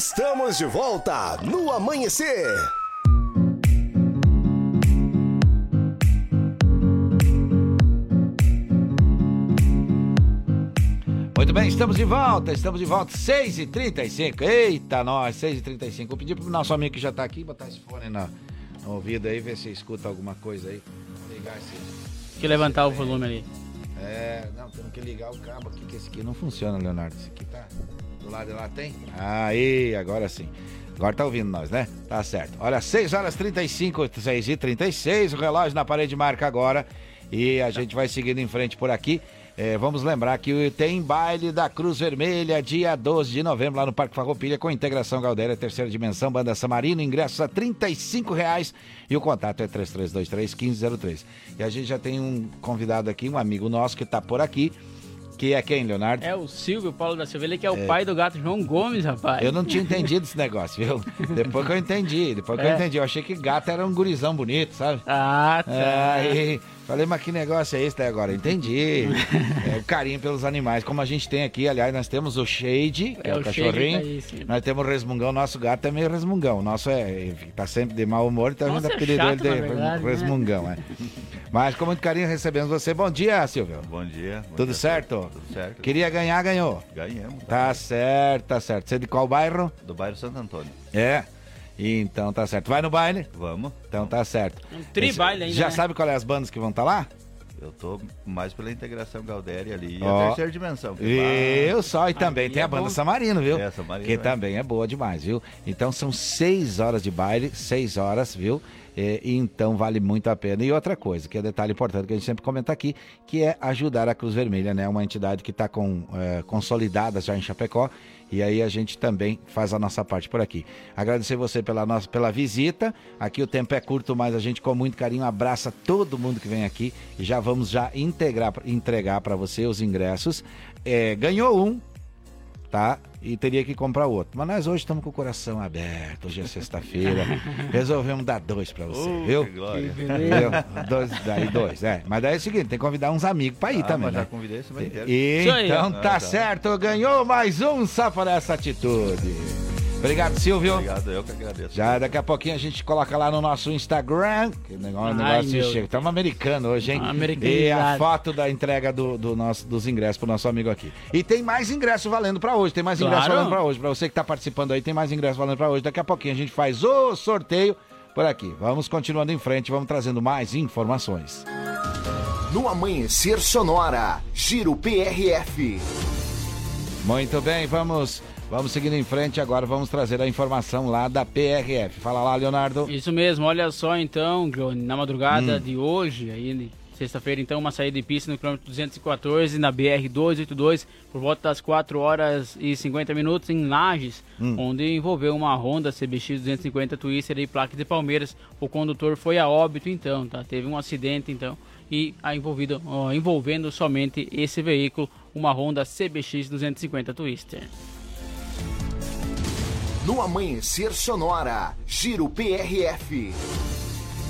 Estamos de volta no amanhecer. Muito bem, estamos de volta, estamos de volta, 6h35. Eita, nós, 6h35. Vou pedir pro nosso amigo que já tá aqui botar esse fone na, no ouvido aí, ver se escuta alguma coisa aí. Vou ligar esse. Tem que levantar o volume ali. É, não, temos que ligar o cabo aqui, que esse aqui não funciona, Leonardo. Esse aqui tá. Do lado de lá tem? Aí, agora sim. Agora tá ouvindo nós, né? Tá certo. Olha, 6 horas 35, 6 e 36 o relógio na parede marca agora. E a gente vai seguindo em frente por aqui. É, vamos lembrar que tem baile da Cruz Vermelha, dia 12 de novembro, lá no Parque Farroupilha, com integração Galdéria, terceira dimensão, banda Samarino, ingressos a 35 reais e o contato é 3323-1503. E a gente já tem um convidado aqui, um amigo nosso que tá por aqui, que é quem, Leonardo? É o Silvio Paulo da Silva, ele que é o É. pai do gato João Gomes, rapaz. Eu não tinha entendido esse negócio, viu? <laughs> Depois que eu entendi, depois que eu É. entendi, eu achei que gato era um gurizão bonito, sabe? Ah, tá. Aí falei, mas que negócio é esse daí agora? Entendi. <laughs> É, o carinho pelos animais, como a gente tem aqui, aliás, nós temos o Shade, que é, É, o, o cachorrinho. tá nós temos o resmungão, nosso gato é meio resmungão. O nosso é, tá sempre de mau humor, então a gente Nossa, é apelidou ele de verdade, né? resmungão, é. <laughs> Mas com muito carinho recebemos você. Bom dia, Silvio. Bom dia. bom Tudo dia, certo? Tudo certo. Queria ganhar, ganhou. Ganhamos. Tá certo, tá certo. Você é de qual bairro? Do bairro Santo Antônio. É. Então tá certo. Vai no baile? Vamos. Então tá certo. Um tri-baile ainda, Já né? sabe qual é as bandas que vão estar lá? Eu tô mais pela integração Galdéria ali e Ó. a terceira dimensão. Eu vai- só, e também Aí tem é a banda bom. Samarino, viu? É, Samarino, Que é. também é boa demais, viu? Então são seis horas de baile, seis horas, viu? É, então vale muito a pena. E outra coisa, que é detalhe importante que a gente sempre comenta aqui, que é ajudar a Cruz Vermelha, né? Uma entidade que está é, consolidada já em Chapecó. E aí a gente também faz a nossa parte por aqui. Agradecer você pela, nossa, pela visita. Aqui o tempo é curto, mas a gente com muito carinho abraça todo mundo que vem aqui. Já vamos já integrar, entregar para você os ingressos. É, ganhou um, tá? E teria que comprar outro. Mas nós hoje estamos com o coração aberto. Hoje é sexta-feira. <laughs> Resolvemos dar dois para você, Oh, viu? que glória. Viu? Dois, daí dois, é. Mas daí é o seguinte, tem que convidar uns amigos para ir Ah, também, mas já né? convidei esse mês inteiro. E, Isso aí. então Ah, tá, tá. certo, ganhou mais um só por essa atitude. Obrigado, Silvio. Obrigado, eu que agradeço. Já daqui a pouquinho a gente coloca lá no nosso Instagram. Que negócio, Ai, negócio meu chega. Estamos americano hoje, hein? Americanizado. E a foto da entrega do, do nosso, dos ingressos pro nosso amigo aqui. E tem mais ingresso valendo pra hoje. Tem mais ingresso Claro. valendo pra hoje. Pra você que tá participando aí, tem mais ingresso valendo pra hoje. Daqui a pouquinho a gente faz o sorteio por aqui. Vamos continuando em frente, vamos trazendo mais informações. No Amanhecer Sonora, Giro PRF. Muito bem, vamos, vamos seguindo em frente agora. Vamos trazer a informação lá da PRF. Fala lá, Leonardo. Isso mesmo, olha só então, Johnny, na madrugada Hum. de hoje, aí sexta-feira então, uma saída de pista no quilômetro 214 na BR 282 por volta das 4 horas e 50 minutos em Lages, Hum. onde envolveu uma Honda CBX 250 Twister e placa de Palmeiras. O condutor foi a óbito então, tá? Teve um acidente então e a envolvido, ó, envolvendo somente esse veículo, uma Honda CBX 250 Twister. No Amanhecer Sonora, Giro PRF.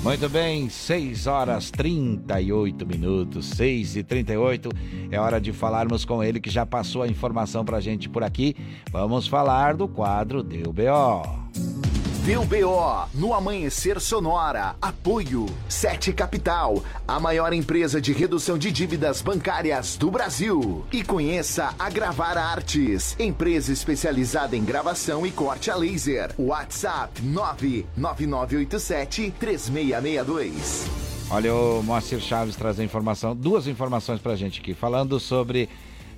Muito bem, 6 horas 38 minutos, 6 e 38 É hora de falarmos com ele que já passou a informação pra gente por aqui. Vamos falar do quadro Deu BO. Deu BO no Amanhecer Sonora. Apoio Sete Capital, a maior empresa de redução de dívidas bancárias do Brasil. E conheça a Gravar Artes, empresa especializada em gravação e corte a laser. WhatsApp 99987 3662. Olha, o Moacir Chaves traz a informação, duas informações pra gente aqui, falando sobre,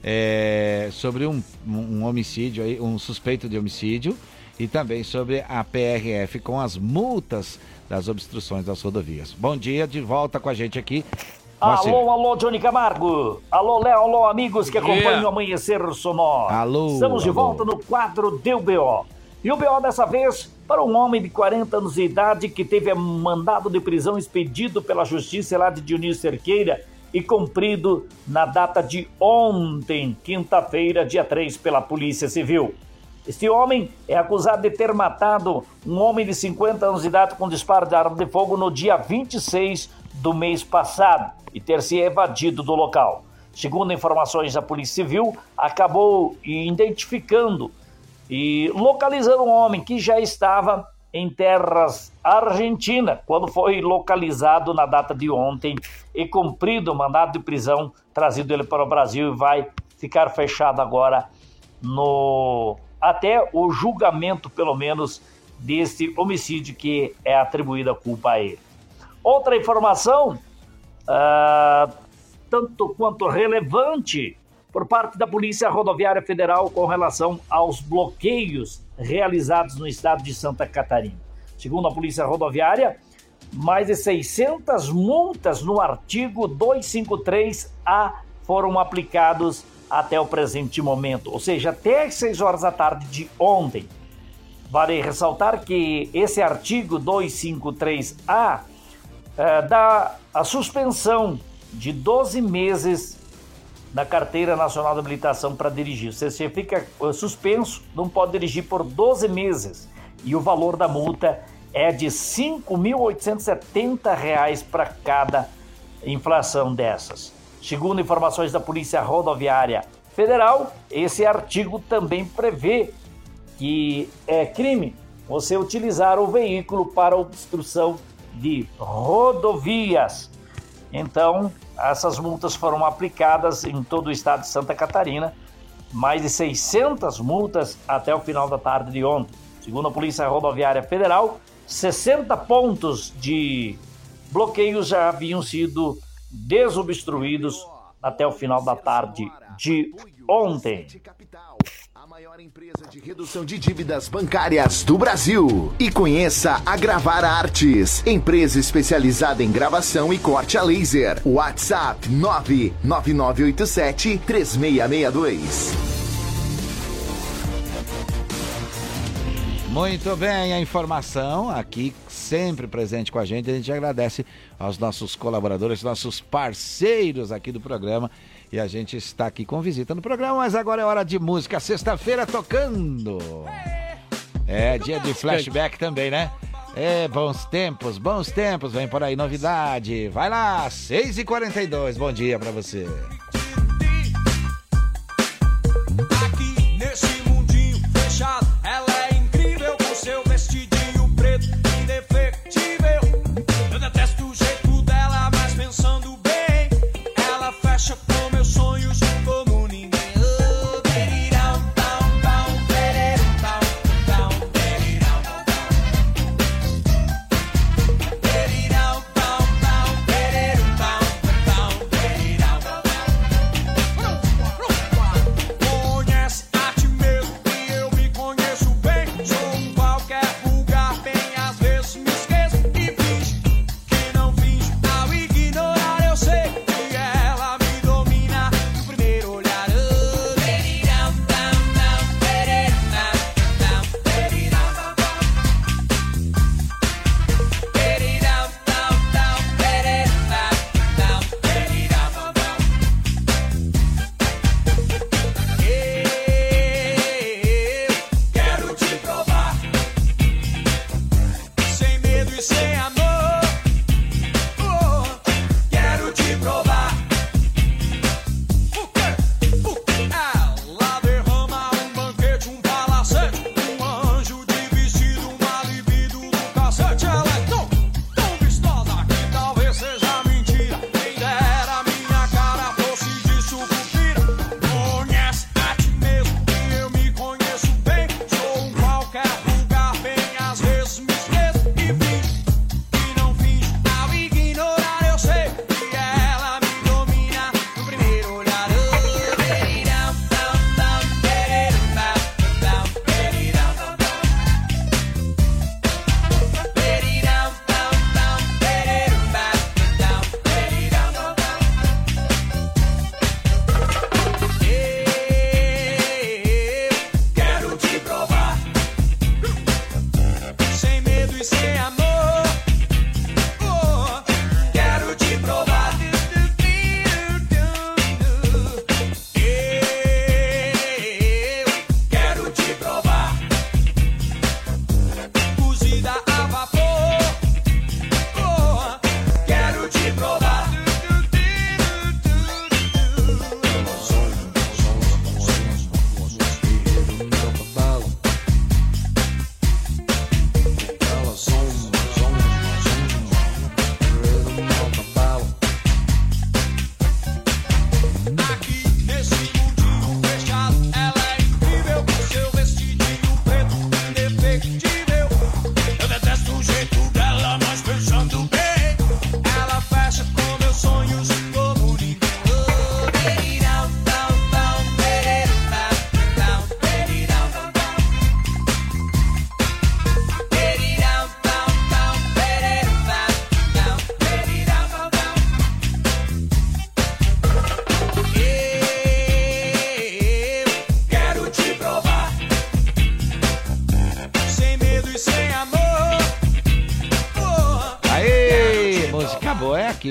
é, sobre um, um homicídio, aí, um suspeito de homicídio e também sobre a PRF com as multas das obstruções das rodovias. Bom dia, de volta com a gente aqui. Moacir. Alô, alô, Johnny Camargo. Alô, Léo, alô, amigos que acompanham o Amanhecer Sonora. Alô, Estamos de alô. volta no quadro Deu BO. E o BO dessa vez para um homem de 40 anos de idade que teve mandado de prisão expedido pela justiça lá de Dionísio Cerqueira e cumprido na data de ontem, quinta-feira, dia 3, pela Polícia Civil. Este homem é acusado de ter matado um homem de 50 anos de idade com disparo de arma de fogo no dia 26 do mês passado e ter se evadido do local. Segundo informações da Polícia Civil, acabou identificando e localizando um homem que já estava em terras argentinas quando foi localizado na data de ontem e cumprido o mandado de prisão, trazido ele para o Brasil e vai ficar fechado agora no até o julgamento, pelo menos, desse homicídio que é atribuída a culpa a ele. Outra informação, ah, tanto quanto relevante, por parte da Polícia Rodoviária Federal com relação aos bloqueios realizados no estado de Santa Catarina. Segundo a Polícia Rodoviária, mais de 600 multas no artigo 253A foram aplicados até o presente momento, ou seja, até as 6 horas da tarde de ontem. Vale ressaltar que esse artigo 253A eh, dá a suspensão de 12 meses da Carteira Nacional de Habilitação para dirigir. Você, você fica eh, suspenso, não pode dirigir por 12 meses. E o valor da multa é de R$ 5.870 para cada inflação dessas. Segundo informações da Polícia Rodoviária Federal, esse artigo também prevê que é crime você utilizar o veículo para obstrução de rodovias. Então, essas multas foram aplicadas em todo o estado de Santa Catarina, mais de 600 multas até o final da tarde de ontem. Segundo a Polícia Rodoviária Federal, 60 pontos de bloqueios já haviam sido desobstruídos até o final da tarde de ontem. maior empresa de redução de dívidas bancárias do Brasil. E conheça a Gravar Artes, empresa especializada em gravação e corte a laser. WhatsApp 99987 3662. Muito bem, a informação aqui sempre presente com a gente. A gente agradece aos nossos colaboradores, nossos parceiros aqui do programa. E a gente está aqui com visita no programa, mas agora é hora de música. Sexta-feira tocando. É dia de flashback também, né? É, bons tempos, bons tempos. Vem por aí novidade. Vai lá, 6h42. Bom dia pra você.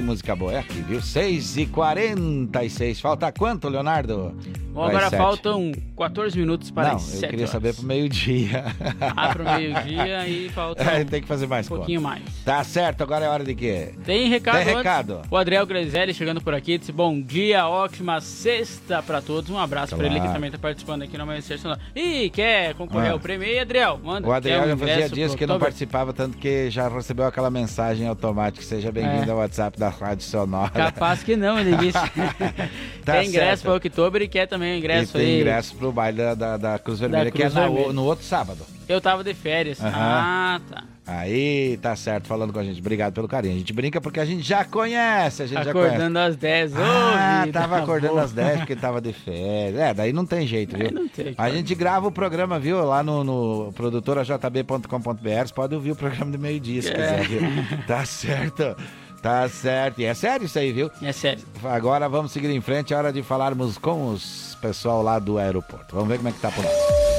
Música boa é aqui, música boa é aqui, viu? 6h46. Falta quanto, Leonardo? Bom, agora sete. faltam 14 minutos para Não, as eu 7 queria horas. saber pro meio-dia. <laughs> Ah, pro meio-dia e falta É, tem que fazer mais um pouquinho conta. mais. Tá certo, agora é hora de quê? Tem recado Tem antes? recado. O Adriel Grezelli chegando por aqui disse bom dia, ótima sexta pra todos. Um abraço pra ele que também tá participando aqui no Amanhecer Sonora. Ih, quer concorrer Ah. ao prêmio aí, Adriel? Manda. O Adriel já fazia dias que não participava, tanto que já recebeu aquela mensagem automática. Seja bem-vindo É. ao WhatsApp da Rádio Sonora. Capaz que não, ele disse. <laughs> Tá <laughs> Tem ingresso para Oktober e quer também o E ingresso tem aí. ingresso pro baile da, da, da Cruz Vermelha, que é Cruz na- Vermelha. no outro sábado. Eu tava de férias. Aham. Ah, tá. Aí, tá certo, falando com a gente. Obrigado pelo carinho. A gente brinca porque a gente já conhece, a gente já. Acordando às 10. Ô, Ah, vida tava acordando boa. às 10 porque tava de férias. É, daí não tem jeito, viu? não tem, a gente grava o programa, viu? Lá no, no produtorajb.com.br. Você pode ouvir o programa de meio-dia, se É. quiser, viu? Tá certo. Tá certo. E é sério isso aí, viu? É sério. Agora vamos seguir em frente. É hora de falarmos com os pessoal lá do aeroporto. Vamos ver como é que tá por lá.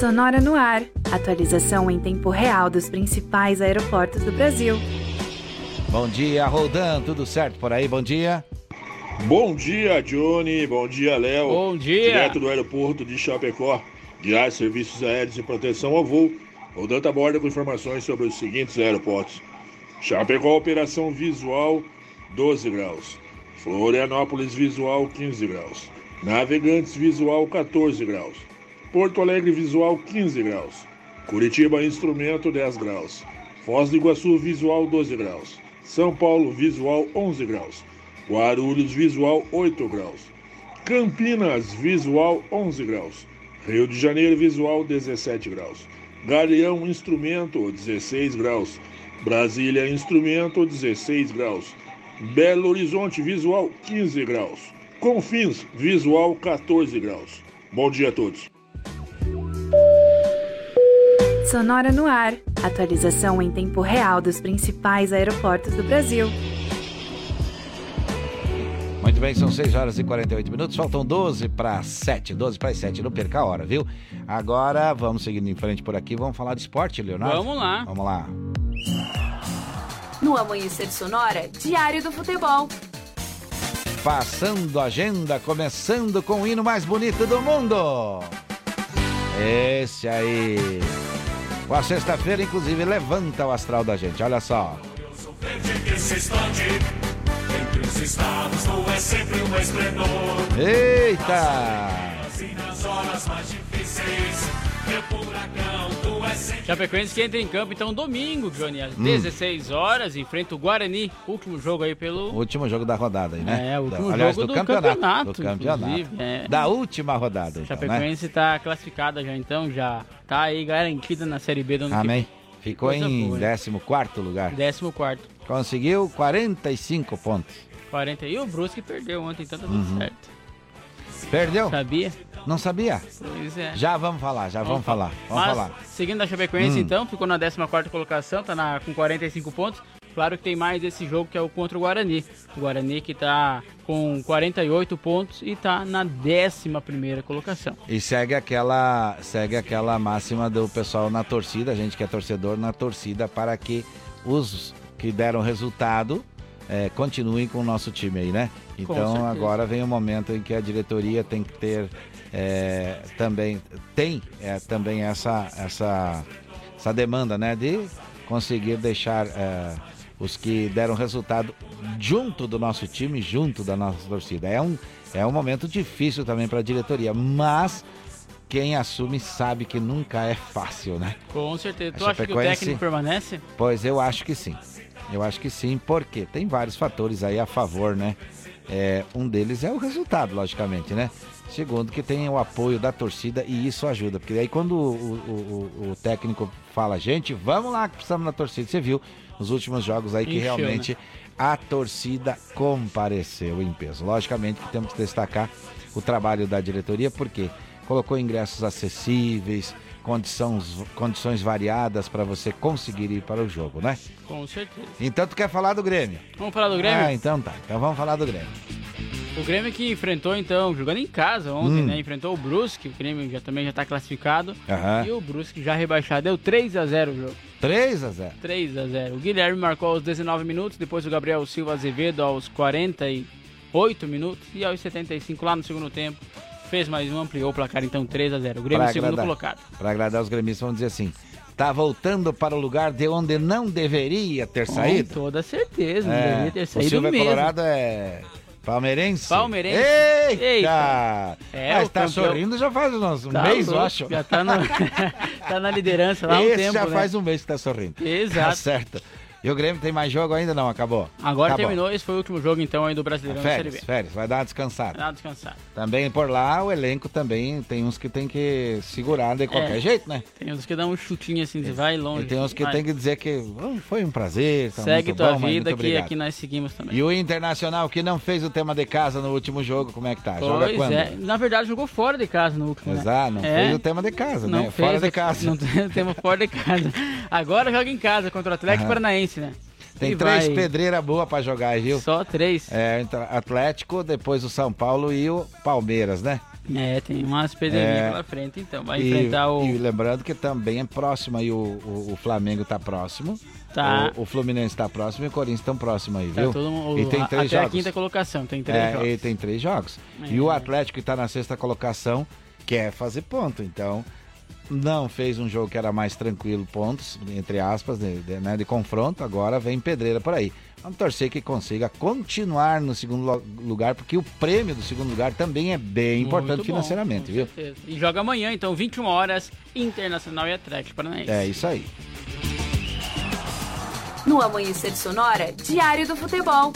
Sonora no ar. Atualização em tempo real dos principais aeroportos do Brasil. Bom dia, Roldan. Tudo certo por aí? Bom dia. Bom dia, Johnny. Bom dia, Léo. Bom dia. Direto do aeroporto de Chapecó. Guiar serviços aéreos e proteção ao voo. O Danta aborda com informações sobre os seguintes aeroportos. Chapecó, operação visual, 12 graus. Florianópolis, visual, 15 graus. Navegantes, visual, 14 graus. Porto Alegre, visual, 15 graus. Curitiba, instrumento, 10 graus. Foz do Iguaçu, visual, 12 graus. São Paulo, visual, 11 graus. Guarulhos, visual, 8 graus. Campinas, visual, 11 graus. Rio de Janeiro, visual, 17 graus. Galeão, instrumento, 16 graus. Brasília, instrumento, 16 graus. Belo Horizonte, visual, 15 graus. Confins, visual, 14 graus. Bom dia a todos. Sonora no ar. Atualização em tempo real dos principais aeroportos do Brasil. Muito bem, são 6 horas e 48 minutos, faltam 12 para 7, 12 para 7, não perca a hora, viu? Agora vamos seguindo em frente por aqui, vamos falar de esporte, Leonardo? Vamos lá. Vamos lá. No Amanhecer Sonora, Diário do Futebol. Passando a agenda, começando com o hino mais bonito do mundo. Esse aí. A sexta-feira, inclusive, levanta o astral da gente, olha só. Eita! Assim sempre. Chapecoense que entra em campo, então, domingo, Johnny, às Hum. 16 horas, enfrenta o Guarani. Último jogo aí pelo. Último jogo da rodada aí, né? É, o último Aliás, jogo do, do campeonato. campeonato, do campeonato. é. Da última rodada, então, né? Chapecoense tá classificada já, então, já tá aí garantida na Série B do ano Amém. que Ficou Coisa em boa, hein? 14 lugar. vem. 14 Conseguiu 45 pontos. 40. E o Brusque perdeu ontem, então tá tudo Uhum. certo. Perdeu? Sabia? Não sabia? Pois é. Já vamos falar, já vamos, falar. Vamos Mas, falar. Seguindo a Chapecoense, Hum. então, ficou na 14 colocação, tá na, com 45 pontos. Claro que tem mais esse jogo que é o contra o Guarani. O Guarani que tá com 48 pontos e tá na 11 colocação. E segue aquela, segue aquela máxima do pessoal na torcida, a gente que é torcedor na torcida, para que os que deram resultado eh, continuem com o nosso time aí, né? Então agora vem o momento em que a diretoria tem que ter eh, também tem eh, também essa, essa, essa demanda, né? De conseguir deixar eh, os que deram resultado junto do nosso time, junto da nossa torcida. É um, é um momento difícil também para a diretoria, mas quem assume sabe que nunca é fácil, né? Com certeza. A Tu acha que o técnico permanece? Pois eu acho que sim. Eu acho que sim, porque tem vários fatores aí a favor, né? É, um deles é o resultado, logicamente, né? Segundo, que tem o apoio da torcida e isso ajuda. Porque aí quando o, o- o- técnico fala, gente, vamos lá que precisamos da torcida. Você viu nos últimos jogos aí que Encheu, realmente né? a torcida compareceu em peso. Logicamente que temos que destacar o trabalho da diretoria, porque colocou ingressos acessíveis, condições, condições variadas para você conseguir ir para o jogo, né? Com certeza. Então tu quer falar do Grêmio? Vamos falar do Grêmio? Ah, então tá. Então vamos falar do Grêmio. O Grêmio que enfrentou, então, jogando em casa ontem, Hum. né? Enfrentou o Brusque, o Grêmio já, também já tá classificado. E o Brusque já rebaixado, deu 3 a 0 o jogo. 3 a 0 3 a 0 O Guilherme marcou aos 19 minutos, depois o Gabriel Silva Azevedo aos 48 minutos e aos 75 lá no segundo tempo. Fez mais um, ampliou o placar, então 3 a 0 O Grêmio Pra segundo agradar- colocado. Pra agradar os gremistas, vamos dizer assim. Tá voltando para o lugar de onde não deveria ter saído? Com toda certeza, não É, deveria ter o saído Silvio é mesmo. Colorado é palmeirense? Palmeirense. Eita! Eita. É, Mas tá campeão- sorrindo já faz uns, um Tá mês, eu louco, acho. Já tá, no- <laughs> tá na liderança lá há um Esse tempo, já né? faz um mês que tá sorrindo. Exato. Tá certo. E o Grêmio tem mais jogo ainda? Não, acabou. Agora Acabou. terminou, esse foi o último jogo então aí do Brasileirão da Série Férias, B. férias, vai dar uma descansada. Dá uma descansada. Também por lá, o elenco também tem uns que tem que segurar de qualquer É. jeito, né? Tem uns que dão um chutinho assim, você vai longe. E tem uns que vai. tem que dizer que "Oh, foi um prazer. tá Segue tua bom, vida que obrigado." aqui nós seguimos também. E o Internacional que não fez o tema de casa no último jogo, como é que tá? Joga Pois quando? é, na verdade jogou fora de casa no último. né? Exato, não É. fez o tema de casa, Não né? Fora fez, de casa. <laughs> Não o tema fora de casa. Agora joga em casa contra o Atlético Aham. Paranaense, né? Tem E três vai- pedreiras boas pra jogar, viu? Só três. É, Atlético, depois o São Paulo e o Palmeiras, né? É, tem umas pedreirinhas É. pela frente, então. Vai e, enfrentar o. e lembrando que também é próximo aí, o, o, o Flamengo tá próximo. Tá. O, o Fluminense tá próximo e o Corinthians estão próximo aí, Tá viu? todo mundo- e tem a- três até a jogos. quinta colocação, tem três é, jogos. E tem três jogos. É. E o Atlético que tá na sexta colocação quer fazer ponto, então não fez um jogo que era mais tranquilo, pontos, entre aspas, de, de, né, de confronto, agora vem pedreira por aí. Vamos torcer que consiga continuar no segundo lugar, porque o prêmio do segundo lugar também é bem importante bom, financeiramente, viu? certeza. E joga amanhã, então, 21 horas, Internacional e Atlético Paranaense. É isso aí. No Amanhecer Sonora, Diário do Futebol.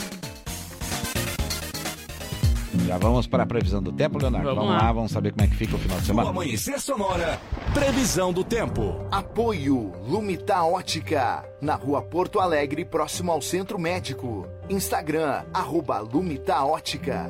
Já vamos para a previsão do tempo, Leonardo? Vamos Vamos, lá. lá. vamos saber como é que fica o final de No semana. Amanhecer Sonora, previsão do tempo. Apoio Lumita Ótica, na rua Porto Alegre, próximo ao Centro Médico. Instagram, arroba Lumita Ótica.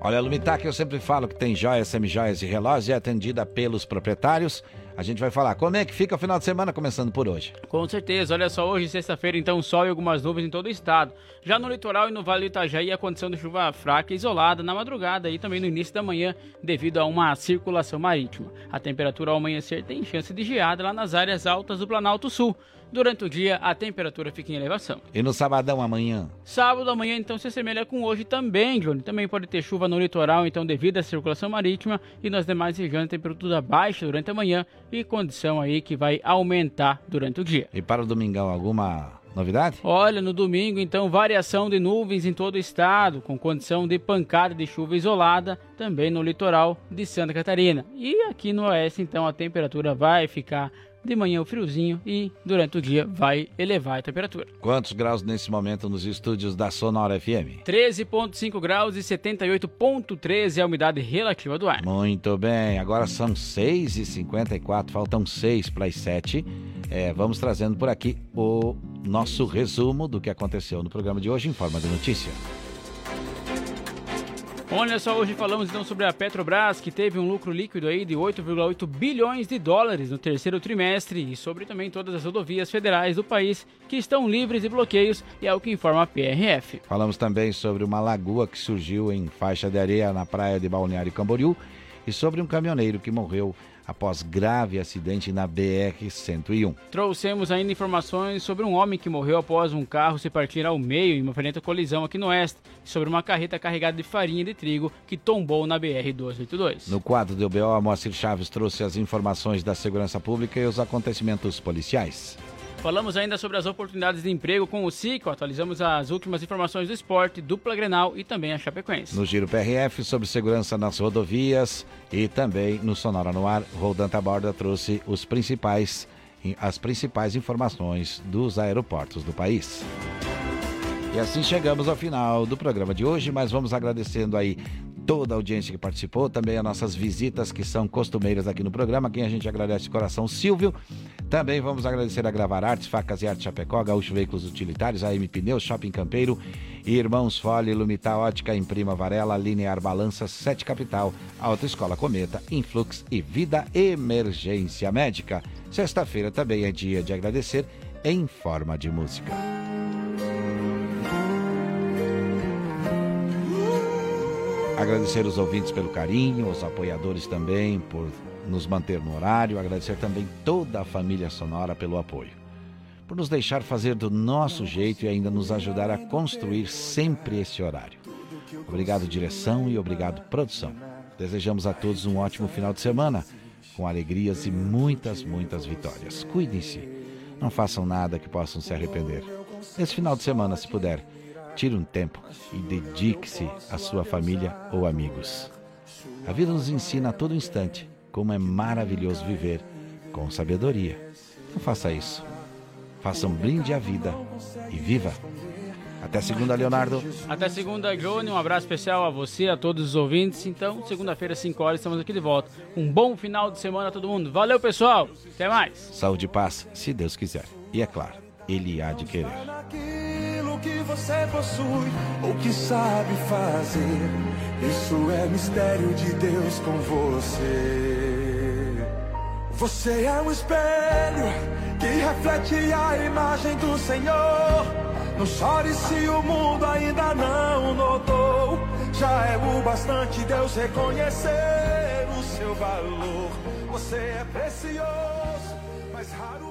Olha, a Lumitac, eu sempre falo que tem joias, semijoias e relógios, é atendida pelos proprietários. A gente vai falar como é que fica o final de semana, começando por hoje. Com certeza, olha só, hoje, sexta-feira, então, sol e algumas nuvens em todo o estado. Já no litoral e no Vale do Itajaí, a condição de chuva fraca e isolada na madrugada e também no início da manhã, devido a uma circulação marítima. A temperatura ao amanhecer tem chance de geada lá nas áreas altas do Planalto Sul. Durante o dia, a temperatura fica em elevação. E no sabadão amanhã? Sábado amanhã, então, se assemelha com hoje também, Johnny. Também pode ter chuva no litoral, então, devido à circulação marítima. E nas demais regiões, temperatura baixa durante a manhã e condição aí que vai aumentar durante o dia. E para o domingão, alguma novidade? Olha, no domingo, então, variação de nuvens em todo o estado, com condição de pancada de chuva isolada, também no litoral de Santa Catarina. E aqui no oeste, então, a temperatura vai ficar de manhã o friozinho e durante o dia vai elevar a temperatura. Quantos graus nesse momento nos estúdios da Sonora FM? 13,5 graus e 78,13 é a umidade relativa do ar. Muito bem, agora são 6h54, faltam 6 para as 7. É, vamos trazendo por aqui o nosso resumo do que aconteceu no programa de hoje em forma de notícia. Olha só, hoje falamos então sobre a Petrobras, que teve um lucro líquido aí de 8,8 bilhões de dólares no terceiro trimestre e sobre também todas as rodovias federais do país que estão livres de bloqueios, e é o que informa a PRF. Falamos também sobre uma lagoa que surgiu em faixa de areia na praia de Balneário Camboriú e sobre um caminhoneiro que morreu após grave acidente na BR-101. Trouxemos ainda informações sobre um homem que morreu após um carro se partir ao meio em uma violenta colisão aqui no oeste, e sobre uma carreta carregada de farinha de trigo que tombou na BR-282. No quadro do BO, a Moacir Chaves trouxe as informações da segurança pública e os acontecimentos policiais. Falamos ainda sobre as oportunidades de emprego com o Cico, atualizamos as últimas informações do esporte, dupla Grenal e também a Chapecoense. No Giro PRF, sobre segurança nas rodovias e também no Sonora no Ar, Roldan Taborda trouxe os principais, as principais informações dos aeroportos do país. E assim chegamos ao final do programa de hoje, mas vamos agradecendo aí toda a audiência que participou, também as nossas visitas que são costumeiras aqui no programa, quem a gente agradece de coração, Silvio. Também vamos agradecer a Gravar Artes, Facas e Arte Chapecó, Gaúcho Veículos Utilitários, AM Pneus, Shopping Campeiro, Irmãos Fole, Lumita Ótica, Imprima Varela, Linear Balança, Sete Capital, Autoescola Cometa, Influx e Vida Emergência Médica. Sexta-feira também é dia de agradecer em forma de música. Agradecer os ouvintes pelo carinho, os apoiadores também por nos manter no horário, agradecer também toda a família Sonora pelo apoio, por nos deixar fazer do nosso jeito e ainda nos ajudar a construir sempre esse horário. Obrigado, direção, e obrigado, produção. Desejamos a todos um ótimo final de semana, com alegrias e muitas, muitas vitórias. Cuidem-se, não façam nada que possam se arrepender. Esse final de semana, se puder, tire um tempo e dedique-se à sua família ou amigos. A vida nos ensina a todo instante como é maravilhoso viver com sabedoria. Então faça isso. Faça um brinde à vida e viva. Até segunda, Leonardo. Até segunda, Johnny. Um abraço especial a você, a todos os ouvintes. Então, segunda-feira, 5 horas, estamos aqui de volta. Um bom final de semana a todo mundo. Valeu, pessoal. Até mais. Saúde e paz, se Deus quiser. E é claro, Ele há de querer. Aquilo que você possui ou que sabe fazer, isso é mistério de Deus com você. Você é um espelho que reflete a imagem do Senhor. Não chore se o mundo ainda não notou. Já é o bastante Deus reconhecer o seu valor. Você é precioso, mais raro